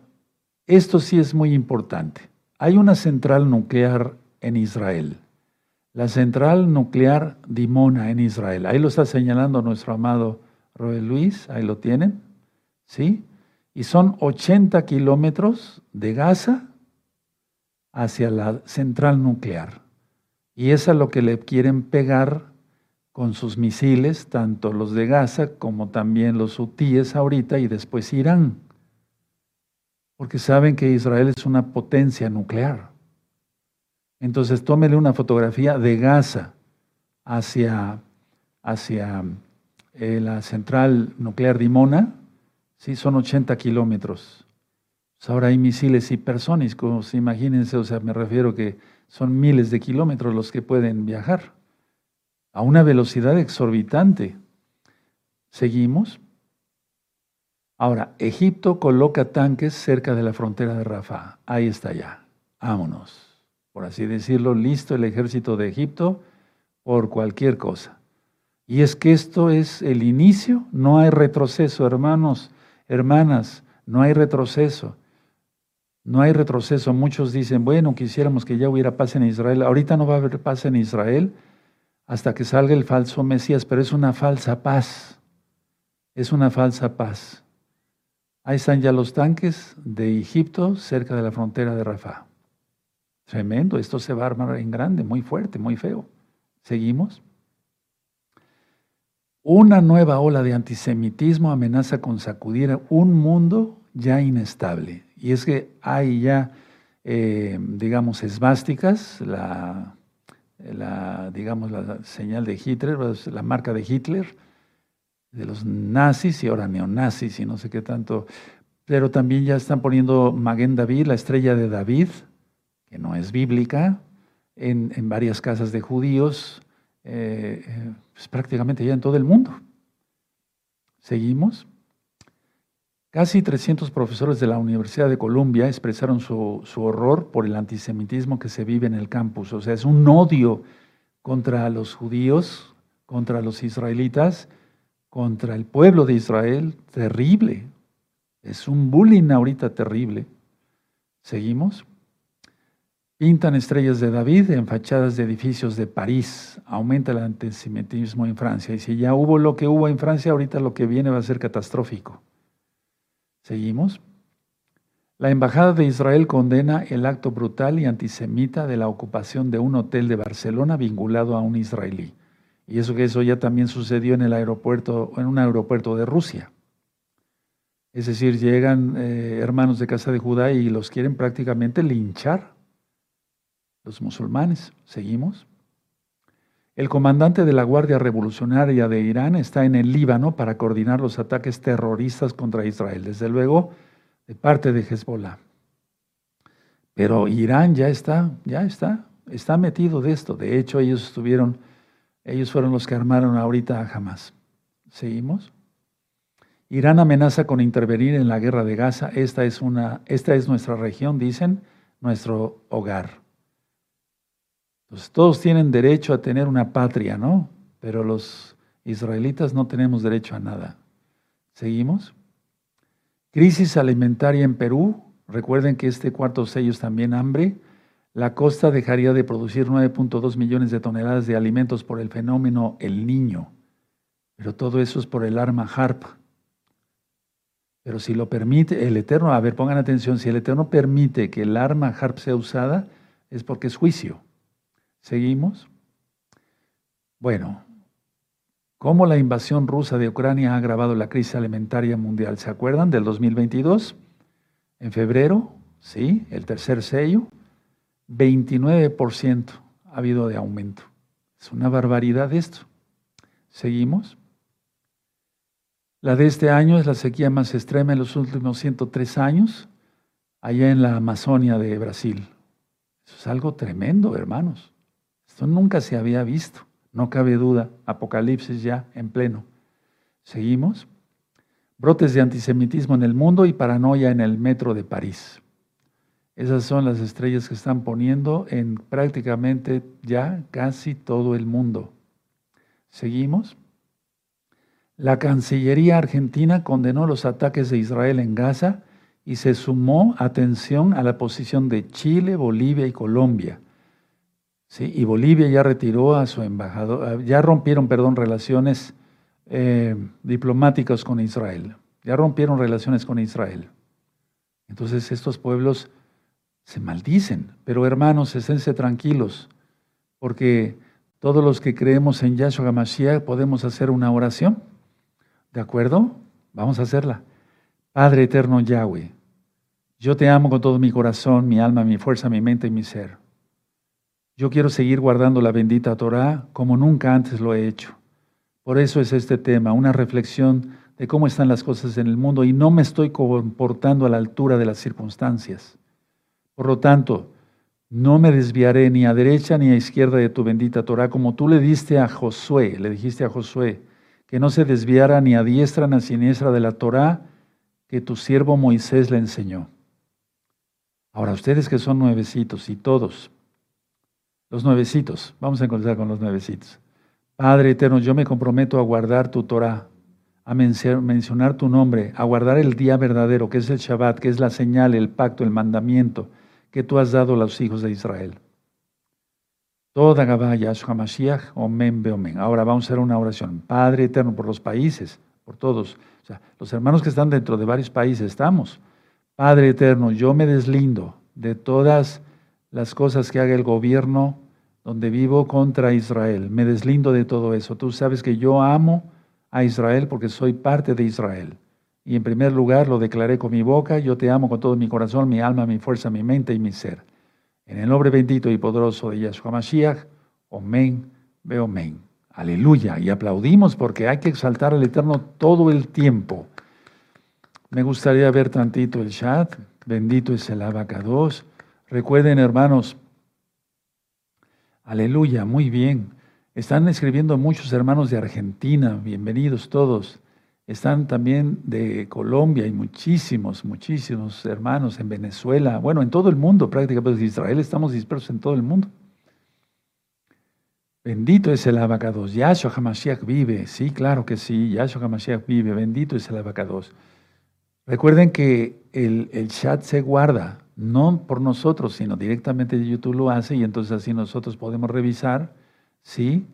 esto sí es muy importante. Hay una central nuclear en Israel. La central nuclear Dimona en Israel. Ahí lo está señalando nuestro amado Roel Luis. Ahí lo tienen. ¿Sí? Y son 80 kilómetros de Gaza hacia la central nuclear. Y es a lo que le quieren pegar con sus misiles, tanto los de Gaza como también los hutíes ahorita y después Irán, porque saben que Israel es una potencia nuclear. Entonces tómele una fotografía de Gaza hacia, hacia eh, la central nuclear de Imona, sí, son 80 kilómetros. Pues ahora hay misiles hipersónicos, imagínense, o sea, me refiero que son miles de kilómetros los que pueden viajar a una velocidad exorbitante. Seguimos. Ahora, Egipto coloca tanques cerca de la frontera de Rafah. Ahí está ya. Vámonos. Por así decirlo, listo el ejército de Egipto por cualquier cosa. Y es que esto es el inicio, no hay retroceso, hermanos, hermanas, no hay retroceso. No hay retroceso. Muchos dicen, bueno, quisiéramos que ya hubiera paz en Israel. Ahorita no va a haber paz en Israel hasta que salga el falso Mesías, pero es una falsa paz. Es una falsa paz. Ahí están ya los tanques de Egipto cerca de la frontera de Rafah. Tremendo, esto se va a armar en grande, muy fuerte, muy feo. Seguimos. Una nueva ola de antisemitismo amenaza con sacudir un mundo ya inestable. Y es que hay ya, eh, digamos, esvásticas, la digamos, la señal de Hitler, pues, la marca de Hitler, de los nazis y ahora neonazis y no sé qué tanto. Pero también ya están poniendo Maguen David, la estrella de David, que no es bíblica, en, varias casas de judíos, eh, pues prácticamente ya en todo el mundo. Seguimos. Casi 300 profesores de la Universidad de Columbia expresaron su, horror por el antisemitismo que se vive en el campus. O sea, es un odio contra los judíos, contra los israelitas, contra el pueblo de Israel, terrible. Es un bullying ahorita terrible. ¿Seguimos? Pintan estrellas de David en fachadas de edificios de París. Aumenta el antisemitismo en Francia. Y si ya hubo lo que hubo en Francia, ahorita lo que viene va a ser catastrófico. Seguimos. La Embajada de Israel condena el acto brutal y antisemita de la ocupación de un hotel de Barcelona vinculado a un israelí. Y eso que eso ya también sucedió en el aeropuerto, en un aeropuerto de Rusia. Es decir, llegan eh, hermanos de casa de Judá y los quieren prácticamente linchar. Los musulmanes. Seguimos. El comandante de la Guardia Revolucionaria de Irán está en el Líbano para coordinar los ataques terroristas contra Israel, desde luego de parte de Hezbollah. Pero Irán ya está, ya está, está metido de esto. De hecho, ellos estuvieron, ellos fueron los que armaron ahorita a Hamas. ¿Seguimos? Irán amenaza con intervenir en la guerra de Gaza. Esta es, una, esta es nuestra región, dicen, nuestro hogar. Entonces, todos tienen derecho a tener una patria, ¿no? Pero los israelitas no tenemos derecho a nada. ¿Seguimos? Crisis alimentaria en Perú. Recuerden que este cuarto sello es también hambre. La costa dejaría de producir 9.2 millones de toneladas de alimentos por el fenómeno El Niño. Pero todo eso es por el arma HARP. Pero si lo permite el Eterno, a ver, pongan atención, si el Eterno permite que el arma HARP sea usada, es porque es juicio. ¿Seguimos? Bueno, ¿cómo la invasión rusa de Ucrania ha agravado la crisis alimentaria mundial? ¿Se acuerdan del 2022? En febrero, sí, el tercer sello, 29% ha habido de aumento. Es una barbaridad esto. ¿Seguimos? La de este año es la sequía más extrema en los últimos 103 años, allá en la Amazonia de Brasil. Eso es algo tremendo, hermanos. Esto nunca se había visto. No cabe duda. Apocalipsis ya en pleno. Seguimos. Brotes de antisemitismo en el mundo y paranoia en el metro de París. Esas son las estrellas que están poniendo en prácticamente ya casi todo el mundo. Seguimos. La Cancillería argentina condenó los ataques de Israel en Gaza y se sumó, atención, a la posición de Chile, Bolivia y Colombia. ¿Sí? Y Bolivia ya retiró a su embajador, ya rompieron, perdón, relaciones eh, diplomáticas con Israel. Ya rompieron relaciones con Israel. Entonces estos pueblos se maldicen. Pero hermanos, esténse tranquilos, porque todos los que creemos en Yahshua HaMashiach podemos hacer una oración. ¿De acuerdo? Vamos a hacerla. Padre eterno Yahweh, yo te amo con todo mi corazón, mi alma, mi fuerza, mi mente y mi ser. Yo quiero seguir guardando la bendita Torah como nunca antes lo he hecho. Por eso es este tema, una reflexión de cómo están las cosas en el mundo y no me estoy comportando a la altura de las circunstancias. Por lo tanto, no me desviaré ni a derecha ni a izquierda de tu bendita Torah, como tú le diste a Josué, le dijiste a Josué, que no se desviara ni a diestra ni a siniestra de la Torah que tu siervo Moisés le enseñó. Ahora, ustedes que son nuevecitos y todos, los nuevecitos, vamos a encontrar con los nuevecitos. Padre eterno, yo me comprometo a guardar tu Torah, a mencionar tu nombre, a guardar el día verdadero, que es el Shabbat, que es la señal, el pacto, el mandamiento que tú has dado a los hijos de Israel. Toda Gabá Yahshua Omen Beomen. Ahora vamos a hacer una oración. Padre eterno, por los países, por todos. O sea, los hermanos que están dentro de varios países estamos. Padre eterno, yo me deslindo de todas las cosas que haga el gobierno donde vivo contra Israel. Me deslindo de todo eso. Tú sabes que yo amo a Israel porque soy parte de Israel. Y en primer lugar lo declaré con mi boca, yo te amo con todo mi corazón, mi alma, mi fuerza, mi mente y mi ser. En el nombre bendito y poderoso de Yahshua Mashiach, Omen, Beomen. Aleluya. Y aplaudimos porque hay que exaltar al Eterno todo el tiempo. Me gustaría ver tantito el chat. Bendito es el abacados. Recuerden, hermanos, aleluya, muy bien. Están escribiendo muchos hermanos de Argentina, bienvenidos todos. Están también de Colombia y muchísimos, muchísimos hermanos en Venezuela, bueno, en todo el mundo prácticamente, en Israel estamos dispersos en todo el mundo. Bendito es el abacados. Yahshua HaMashiach vive. Sí, claro que sí. Yahshua HaMashiach vive. Bendito es el abacados. Recuerden que el, el, chat se guarda, no por nosotros, sino directamente YouTube lo hace y entonces así nosotros podemos revisar. ¿Sí?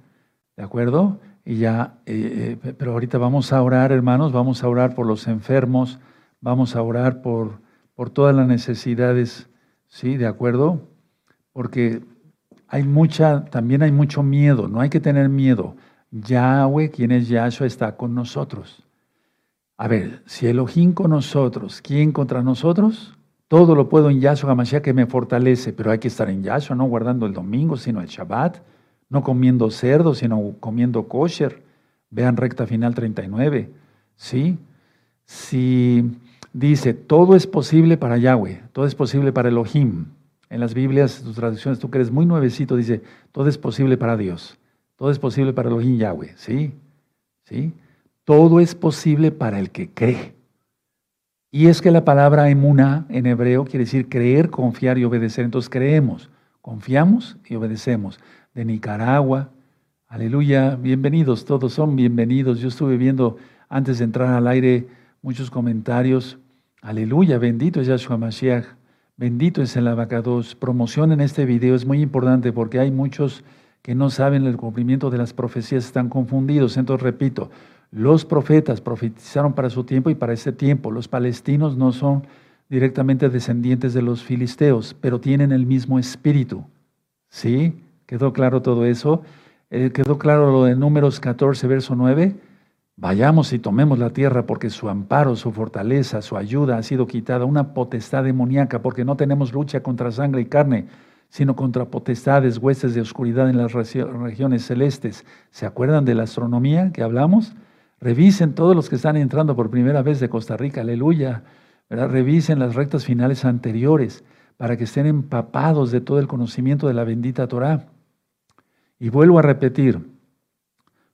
¿De acuerdo? Y ya, eh, eh, pero ahorita vamos a orar, hermanos, vamos a orar por los enfermos, vamos a orar por, por todas las necesidades, ¿sí? ¿De acuerdo? Porque hay mucha, también hay mucho miedo, no hay que tener miedo. Yahweh, quien es Yahshua, está con nosotros. A ver, si Elohim con nosotros, ¿quién contra nosotros? Todo lo puedo en Yahshua Hamashiach que me fortalece, pero hay que estar en Yahshua, no guardando el domingo, sino el Shabbat no comiendo cerdo, sino comiendo kosher. Vean recta final 39. ¿Sí? Si dice, todo es posible para Yahweh, todo es posible para Elohim. En las Biblias, tus traducciones, tú que eres muy nuevecito, dice, todo es posible para Dios. Todo es posible para Elohim Yahweh. ¿Sí? ¿Sí? Todo es posible para el que cree. Y es que la palabra emuna en hebreo quiere decir creer, confiar y obedecer. Entonces creemos, confiamos y obedecemos de Nicaragua. Aleluya, bienvenidos, todos son bienvenidos. Yo estuve viendo antes de entrar al aire muchos comentarios. Aleluya, bendito es Yahshua Mashiach, bendito es el abacados. Promoción en este video es muy importante porque hay muchos que no saben el cumplimiento de las profecías, están confundidos. Entonces, repito, los profetas profetizaron para su tiempo y para este tiempo. Los palestinos no son directamente descendientes de los filisteos, pero tienen el mismo espíritu. ¿Sí? ¿Quedó claro todo eso? Eh, ¿Quedó claro lo de números 14, verso 9? Vayamos y tomemos la tierra porque su amparo, su fortaleza, su ayuda ha sido quitada, una potestad demoníaca, porque no tenemos lucha contra sangre y carne, sino contra potestades, huestes de oscuridad en las regiones celestes. ¿Se acuerdan de la astronomía que hablamos? Revisen todos los que están entrando por primera vez de Costa Rica, aleluya. Revisen las rectas finales anteriores para que estén empapados de todo el conocimiento de la bendita Torah. Y vuelvo a repetir,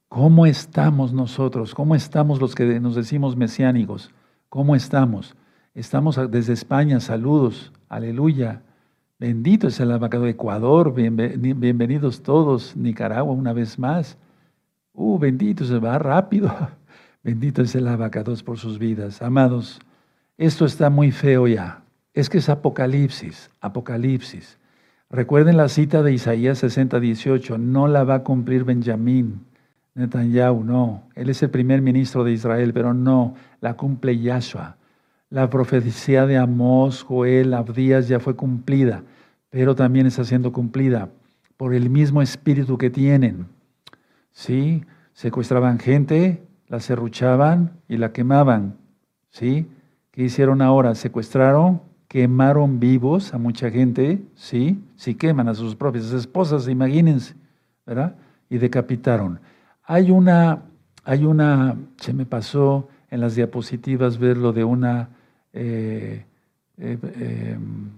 ¿cómo estamos nosotros? ¿Cómo estamos los que nos decimos mesiánicos? ¿Cómo estamos? Estamos desde España, saludos, aleluya. Bendito es el abacado de Ecuador, bienvenidos todos, Nicaragua una vez más. Uh, bendito, se va rápido. *laughs* Bendito es el abacados por sus vidas. Amados, esto está muy feo ya. Es que es Apocalipsis, Apocalipsis. Recuerden la cita de Isaías 60, 18. No la va a cumplir Benjamín Netanyahu, no. Él es el primer ministro de Israel, pero no, la cumple Yahshua. La profecía de Amós, Joel, Abdías ya fue cumplida, pero también está siendo cumplida por el mismo espíritu que tienen. ¿Sí? Secuestraban gente, la serruchaban y la quemaban. ¿Sí? ¿Qué hicieron ahora? Secuestraron, quemaron vivos a mucha gente, ¿sí? Sí queman a sus propias esposas, imagínense, ¿verdad? Y decapitaron. Hay una, hay una, se me pasó en las diapositivas ver lo de una eh, eh, em,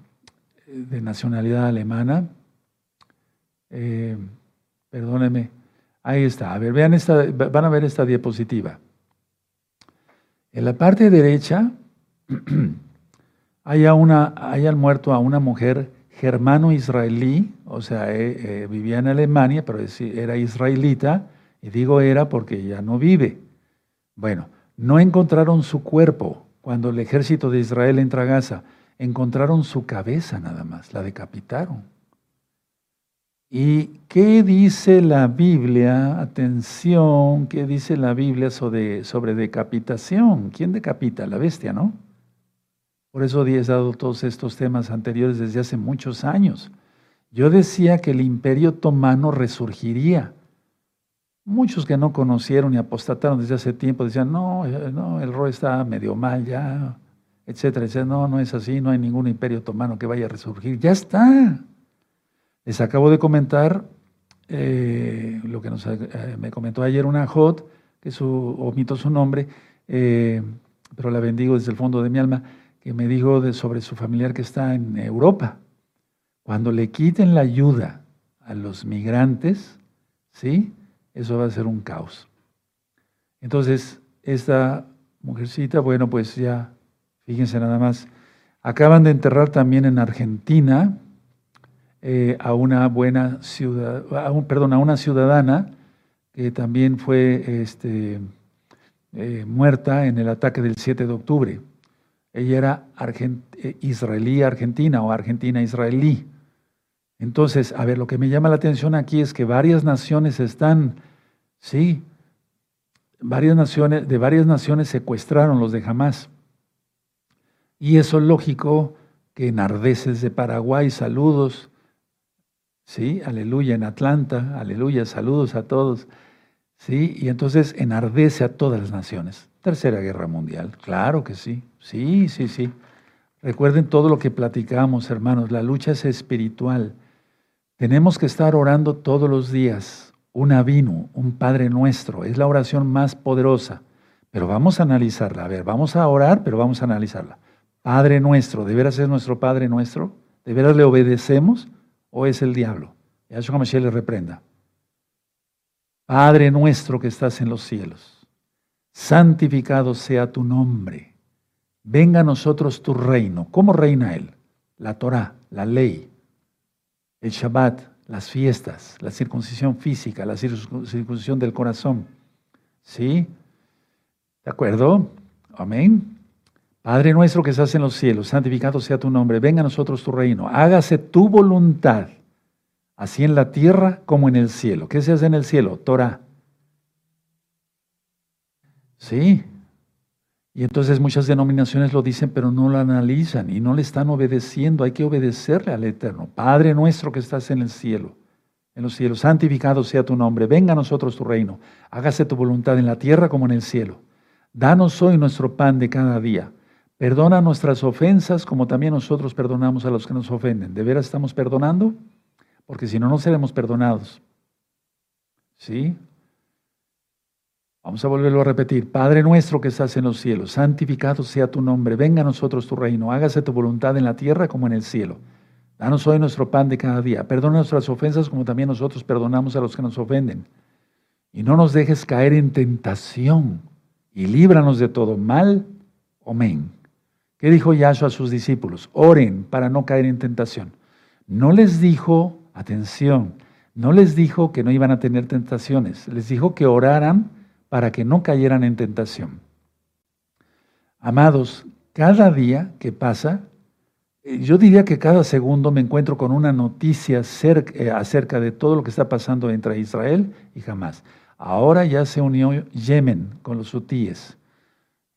de nacionalidad alemana. Eh, perdóneme, Ahí está. A ver, vean esta, van a ver esta diapositiva. En la parte derecha *clears throat* hay, una, hay al muerto a una mujer germano-israelí, o sea, eh, eh, vivía en Alemania, pero era israelita, y digo era porque ya no vive. Bueno, no encontraron su cuerpo cuando el ejército de Israel entra a Gaza, encontraron su cabeza nada más, la decapitaron. ¿Y qué dice la Biblia? Atención, ¿qué dice la Biblia sobre, decapitación? ¿Quién decapita? La bestia, ¿no? Por eso he dado todos estos temas anteriores desde hace muchos años. Yo decía que el imperio otomano resurgiría. Muchos que no conocieron y apostataron desde hace tiempo decían, no, eh, no, el rey está medio mal ya, etcétera, etcétera. No, no es así, no hay ningún imperio otomano que vaya a resurgir. Ya está. Les acabo de comentar eh, lo que eh, me comentó ayer una Jot, que omito su nombre, eh, pero la bendigo desde el fondo de mi alma, que me dijo sobre su familiar que está en Europa. Cuando le quiten la ayuda a los migrantes, ¿sí? Eso va a ser un caos. Entonces, esta mujercita, bueno, pues ya, fíjense nada más, acaban de enterrar también en Argentina eh, a una buena ciudad, perdón, a una ciudadana que también fue este, eh, muerta en el ataque del 7 de octubre. Ella era eh, israelí argentina o argentina israelí. Entonces, a ver, lo que me llama la atención aquí es que varias naciones están, sí, varias naciones, de varias naciones secuestraron los de Hamas. Y eso es lógico que en Ardeces de Paraguay, saludos, ¿sí? Aleluya, en Atlanta, aleluya, saludos a todos, ¿sí? Y entonces enardece a todas las naciones. Tercera Guerra Mundial, claro que sí, sí, sí, sí. Recuerden todo lo que platicamos, hermanos, la lucha es espiritual. Tenemos que estar orando todos los días, un avino, un Padre nuestro, es la oración más poderosa. Pero vamos a analizarla, a ver, vamos a orar, pero vamos a analizarla. Padre nuestro, ¿de veras es nuestro Padre nuestro? ¿De veras le obedecemos? O es el diablo? Yahshua Mashiach le reprenda. Padre nuestro que estás en los cielos, santificado sea tu nombre. Venga a nosotros tu reino. ¿Cómo reina Él? La Torah, la ley, el Shabbat, las fiestas, la circuncisión física, la circuncisión del corazón. ¿Sí? ¿De acuerdo? Amén. Padre nuestro que estás en los cielos, santificado sea tu nombre, venga a nosotros tu reino, hágase tu voluntad, así en la tierra como en el cielo. ¿Qué se hace en el cielo? Torah. Sí. Y entonces muchas denominaciones lo dicen, pero no lo analizan y no le están obedeciendo. Hay que obedecerle al Eterno. Padre nuestro que estás en el cielo, en los cielos, santificado sea tu nombre, venga a nosotros tu reino, hágase tu voluntad en la tierra como en el cielo. Danos hoy nuestro pan de cada día Perdona nuestras ofensas como también nosotros perdonamos a los que nos ofenden. ¿De veras estamos perdonando? Porque si no, no seremos perdonados. ¿Sí? Vamos a volverlo a repetir. Padre nuestro que estás en los cielos, santificado sea tu nombre, venga a nosotros tu reino, hágase tu voluntad en la tierra como en el cielo. Danos hoy nuestro pan de cada día. Perdona nuestras ofensas como también nosotros perdonamos a los que nos ofenden. Y no nos dejes caer en tentación y líbranos de todo mal. Amén. ¿Qué dijo Yahshua a sus discípulos? Oren para no caer en tentación. No les dijo, atención, no les dijo que no iban a tener tentaciones, les dijo que oraran para que no cayeran en tentación. Amados, cada día que pasa, eh, yo diría que cada segundo me encuentro con una noticia eh, acerca de todo lo que está pasando entre Israel y Hamas. Ahora ya se unió Yemen con los hutíes.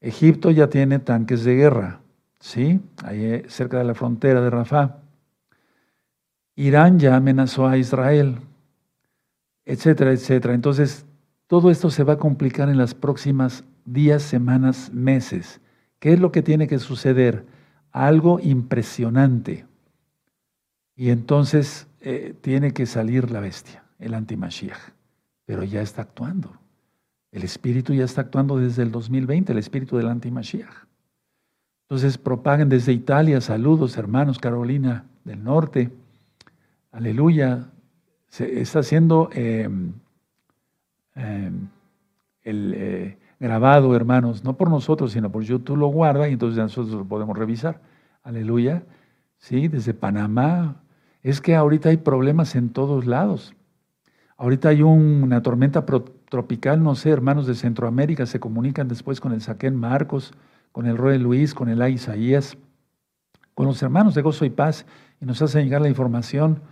Egipto ya tiene tanques de guerra, ¿sí? Ahí eh, cerca de la frontera de Rafah. Irán ya amenazó a Israel, etcétera, etcétera. Entonces, todo esto se va a complicar en las próximas días, semanas, meses. ¿Qué es lo que tiene que suceder? Algo impresionante. Y entonces eh, tiene que salir la bestia, el antimashiach. Pero ya está actuando. El espíritu ya está actuando desde el 2020, el espíritu del antimashiach. Entonces propaguen desde Italia, saludos hermanos, Carolina del Norte, aleluya, se está haciendo em, em, el eh, grabado, hermanos, no por nosotros, sino por YouTube lo guarda y entonces nosotros lo podemos revisar. Aleluya. Sí, desde Panamá. Es que ahorita hay problemas en todos lados. Ahorita hay una tormenta tropical, no sé, hermanos de Centroamérica se comunican después con el Saquén Marcos, con el Roy Luis, con el A Isaías, con los hermanos de Gozo y Paz y nos hacen llegar la información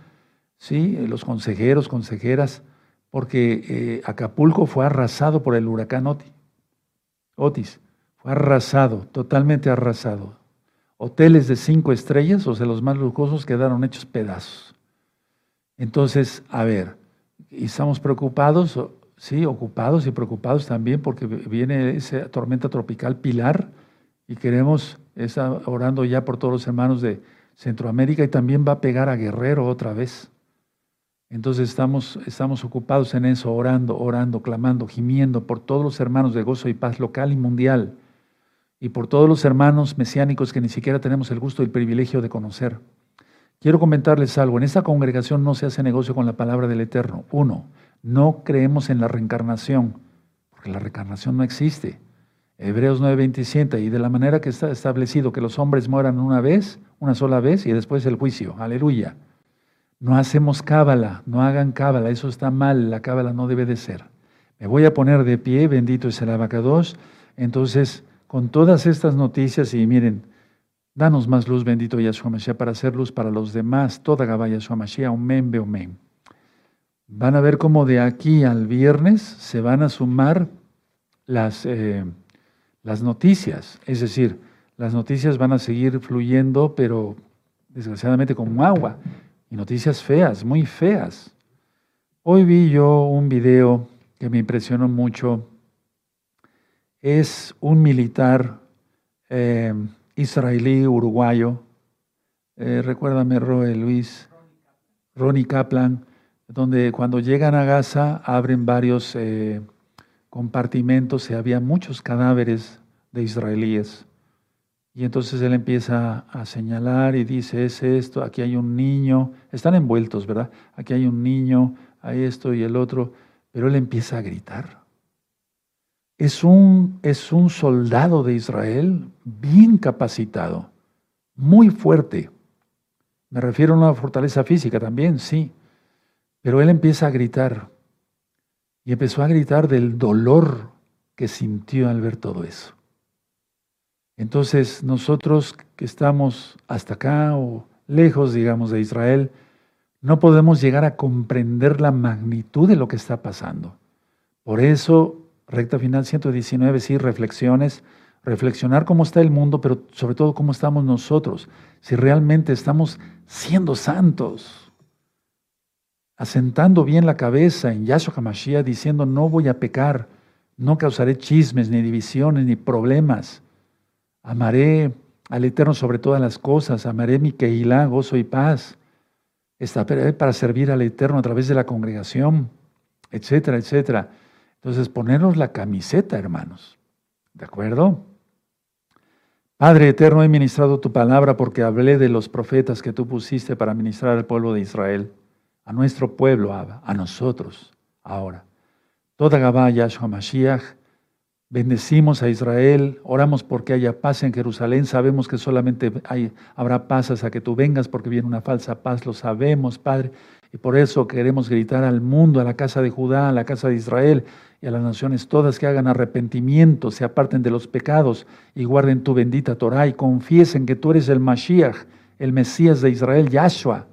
¿sí? los consejeros, consejeras, porque eh, Acapulco fue arrasado por el huracán Otis. Otis. Fue arrasado, totalmente arrasado. Hoteles de cinco estrellas, o sea, los más lujosos, quedaron hechos pedazos. Entonces, a ver, y estamos preocupados, sí, ocupados y preocupados también porque viene esa tormenta tropical Pilar y queremos, estar orando ya por todos los hermanos de Centroamérica y también va a pegar a Guerrero otra vez. Entonces estamos, estamos ocupados en eso, orando, orando, clamando, gimiendo por todos los hermanos de gozo y paz local y mundial y por todos los hermanos mesiánicos que ni siquiera tenemos el gusto y el privilegio de conocer. Quiero comentarles algo. En esta congregación no se hace negocio con la palabra del Eterno. Uno, no creemos en la reencarnación, porque la reencarnación no existe. Hebreos 9:27, y de la manera que está establecido que los hombres mueran una vez, una sola vez, y después el juicio. Aleluya. No hacemos cábala, no hagan cábala, eso está mal, la cábala no debe de ser. Me voy a poner de pie, bendito es el abacados. Entonces, con todas estas noticias, y miren, danos más luz, bendito Yahshua Mashiach, para hacer luz para los demás, toda Gabá Yahshua Mashiach, omen, omen. Van a ver cómo de aquí al viernes se van a sumar las, eh, las noticias, es decir, las noticias van a seguir fluyendo, pero desgraciadamente como agua y noticias feas, muy feas. Hoy vi yo un video que me impresionó mucho. Es un militar eh, israelí uruguayo. Eh, recuérdame, Roe Luis, Ronnie Kaplan, donde cuando llegan a Gaza abren varios eh, y había muchos cadáveres de israelíes. Y entonces él empieza a señalar y dice, es esto, aquí hay un niño, están envueltos, ¿verdad? Aquí hay un niño, hay esto y el otro, pero él empieza a gritar. Es un, es un soldado de Israel bien capacitado, muy fuerte. Me refiero a una fortaleza física también, sí, pero él empieza a gritar y empezó a gritar del dolor que sintió al ver todo eso. Entonces nosotros que estamos hasta acá o lejos, digamos, de Israel, no podemos llegar a comprender la magnitud de lo que está pasando. Por eso, recta final 119, sí, reflexiones, reflexionar cómo está el mundo, pero sobre todo cómo estamos nosotros, si realmente estamos siendo santos, asentando bien la cabeza en Yahshua HaMashiach, diciendo no voy a pecar, no causaré chismes, ni divisiones, ni problemas Amaré al Eterno sobre todas las cosas, amaré mi Keilah, gozo y paz. Estaré para servir al Eterno a través de la congregación, etcétera, etcétera. Entonces, ponernos la camiseta, hermanos. ¿De acuerdo? Padre eterno, he ministrado tu palabra porque hablé de los profetas que tú pusiste para ministrar al pueblo de Israel, a nuestro pueblo, a nosotros, ahora. Toda Gabá Yahshua Mashiach, bendecimos a Israel, oramos porque haya paz en Jerusalén, sabemos que solamente habrá paz hasta que tú vengas porque viene una falsa paz, lo sabemos, Padre, y por eso queremos gritar al mundo, a la casa de Judá, a la casa de Israel, y a las naciones todas que hagan arrepentimiento, se aparten de los pecados y guarden tu bendita Torah y confiesen que tú eres el Mashiach, el Mesías de Israel, Yahshua,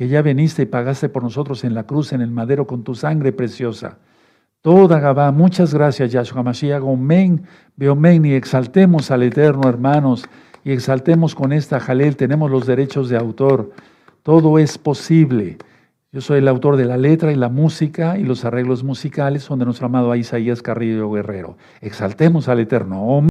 que ya veniste y pagaste por nosotros en la cruz, en el madero, con tu sangre preciosa. Toda Gabá, muchas gracias, Yahshua Mashiach, omen, beomen, y exaltemos al Eterno, hermanos, y exaltemos con esta jalel, tenemos los derechos de autor. Todo es posible. Yo soy el autor de la letra y la música y los arreglos musicales son de nuestro amado Isaías Carrillo Guerrero. Exaltemos al Eterno.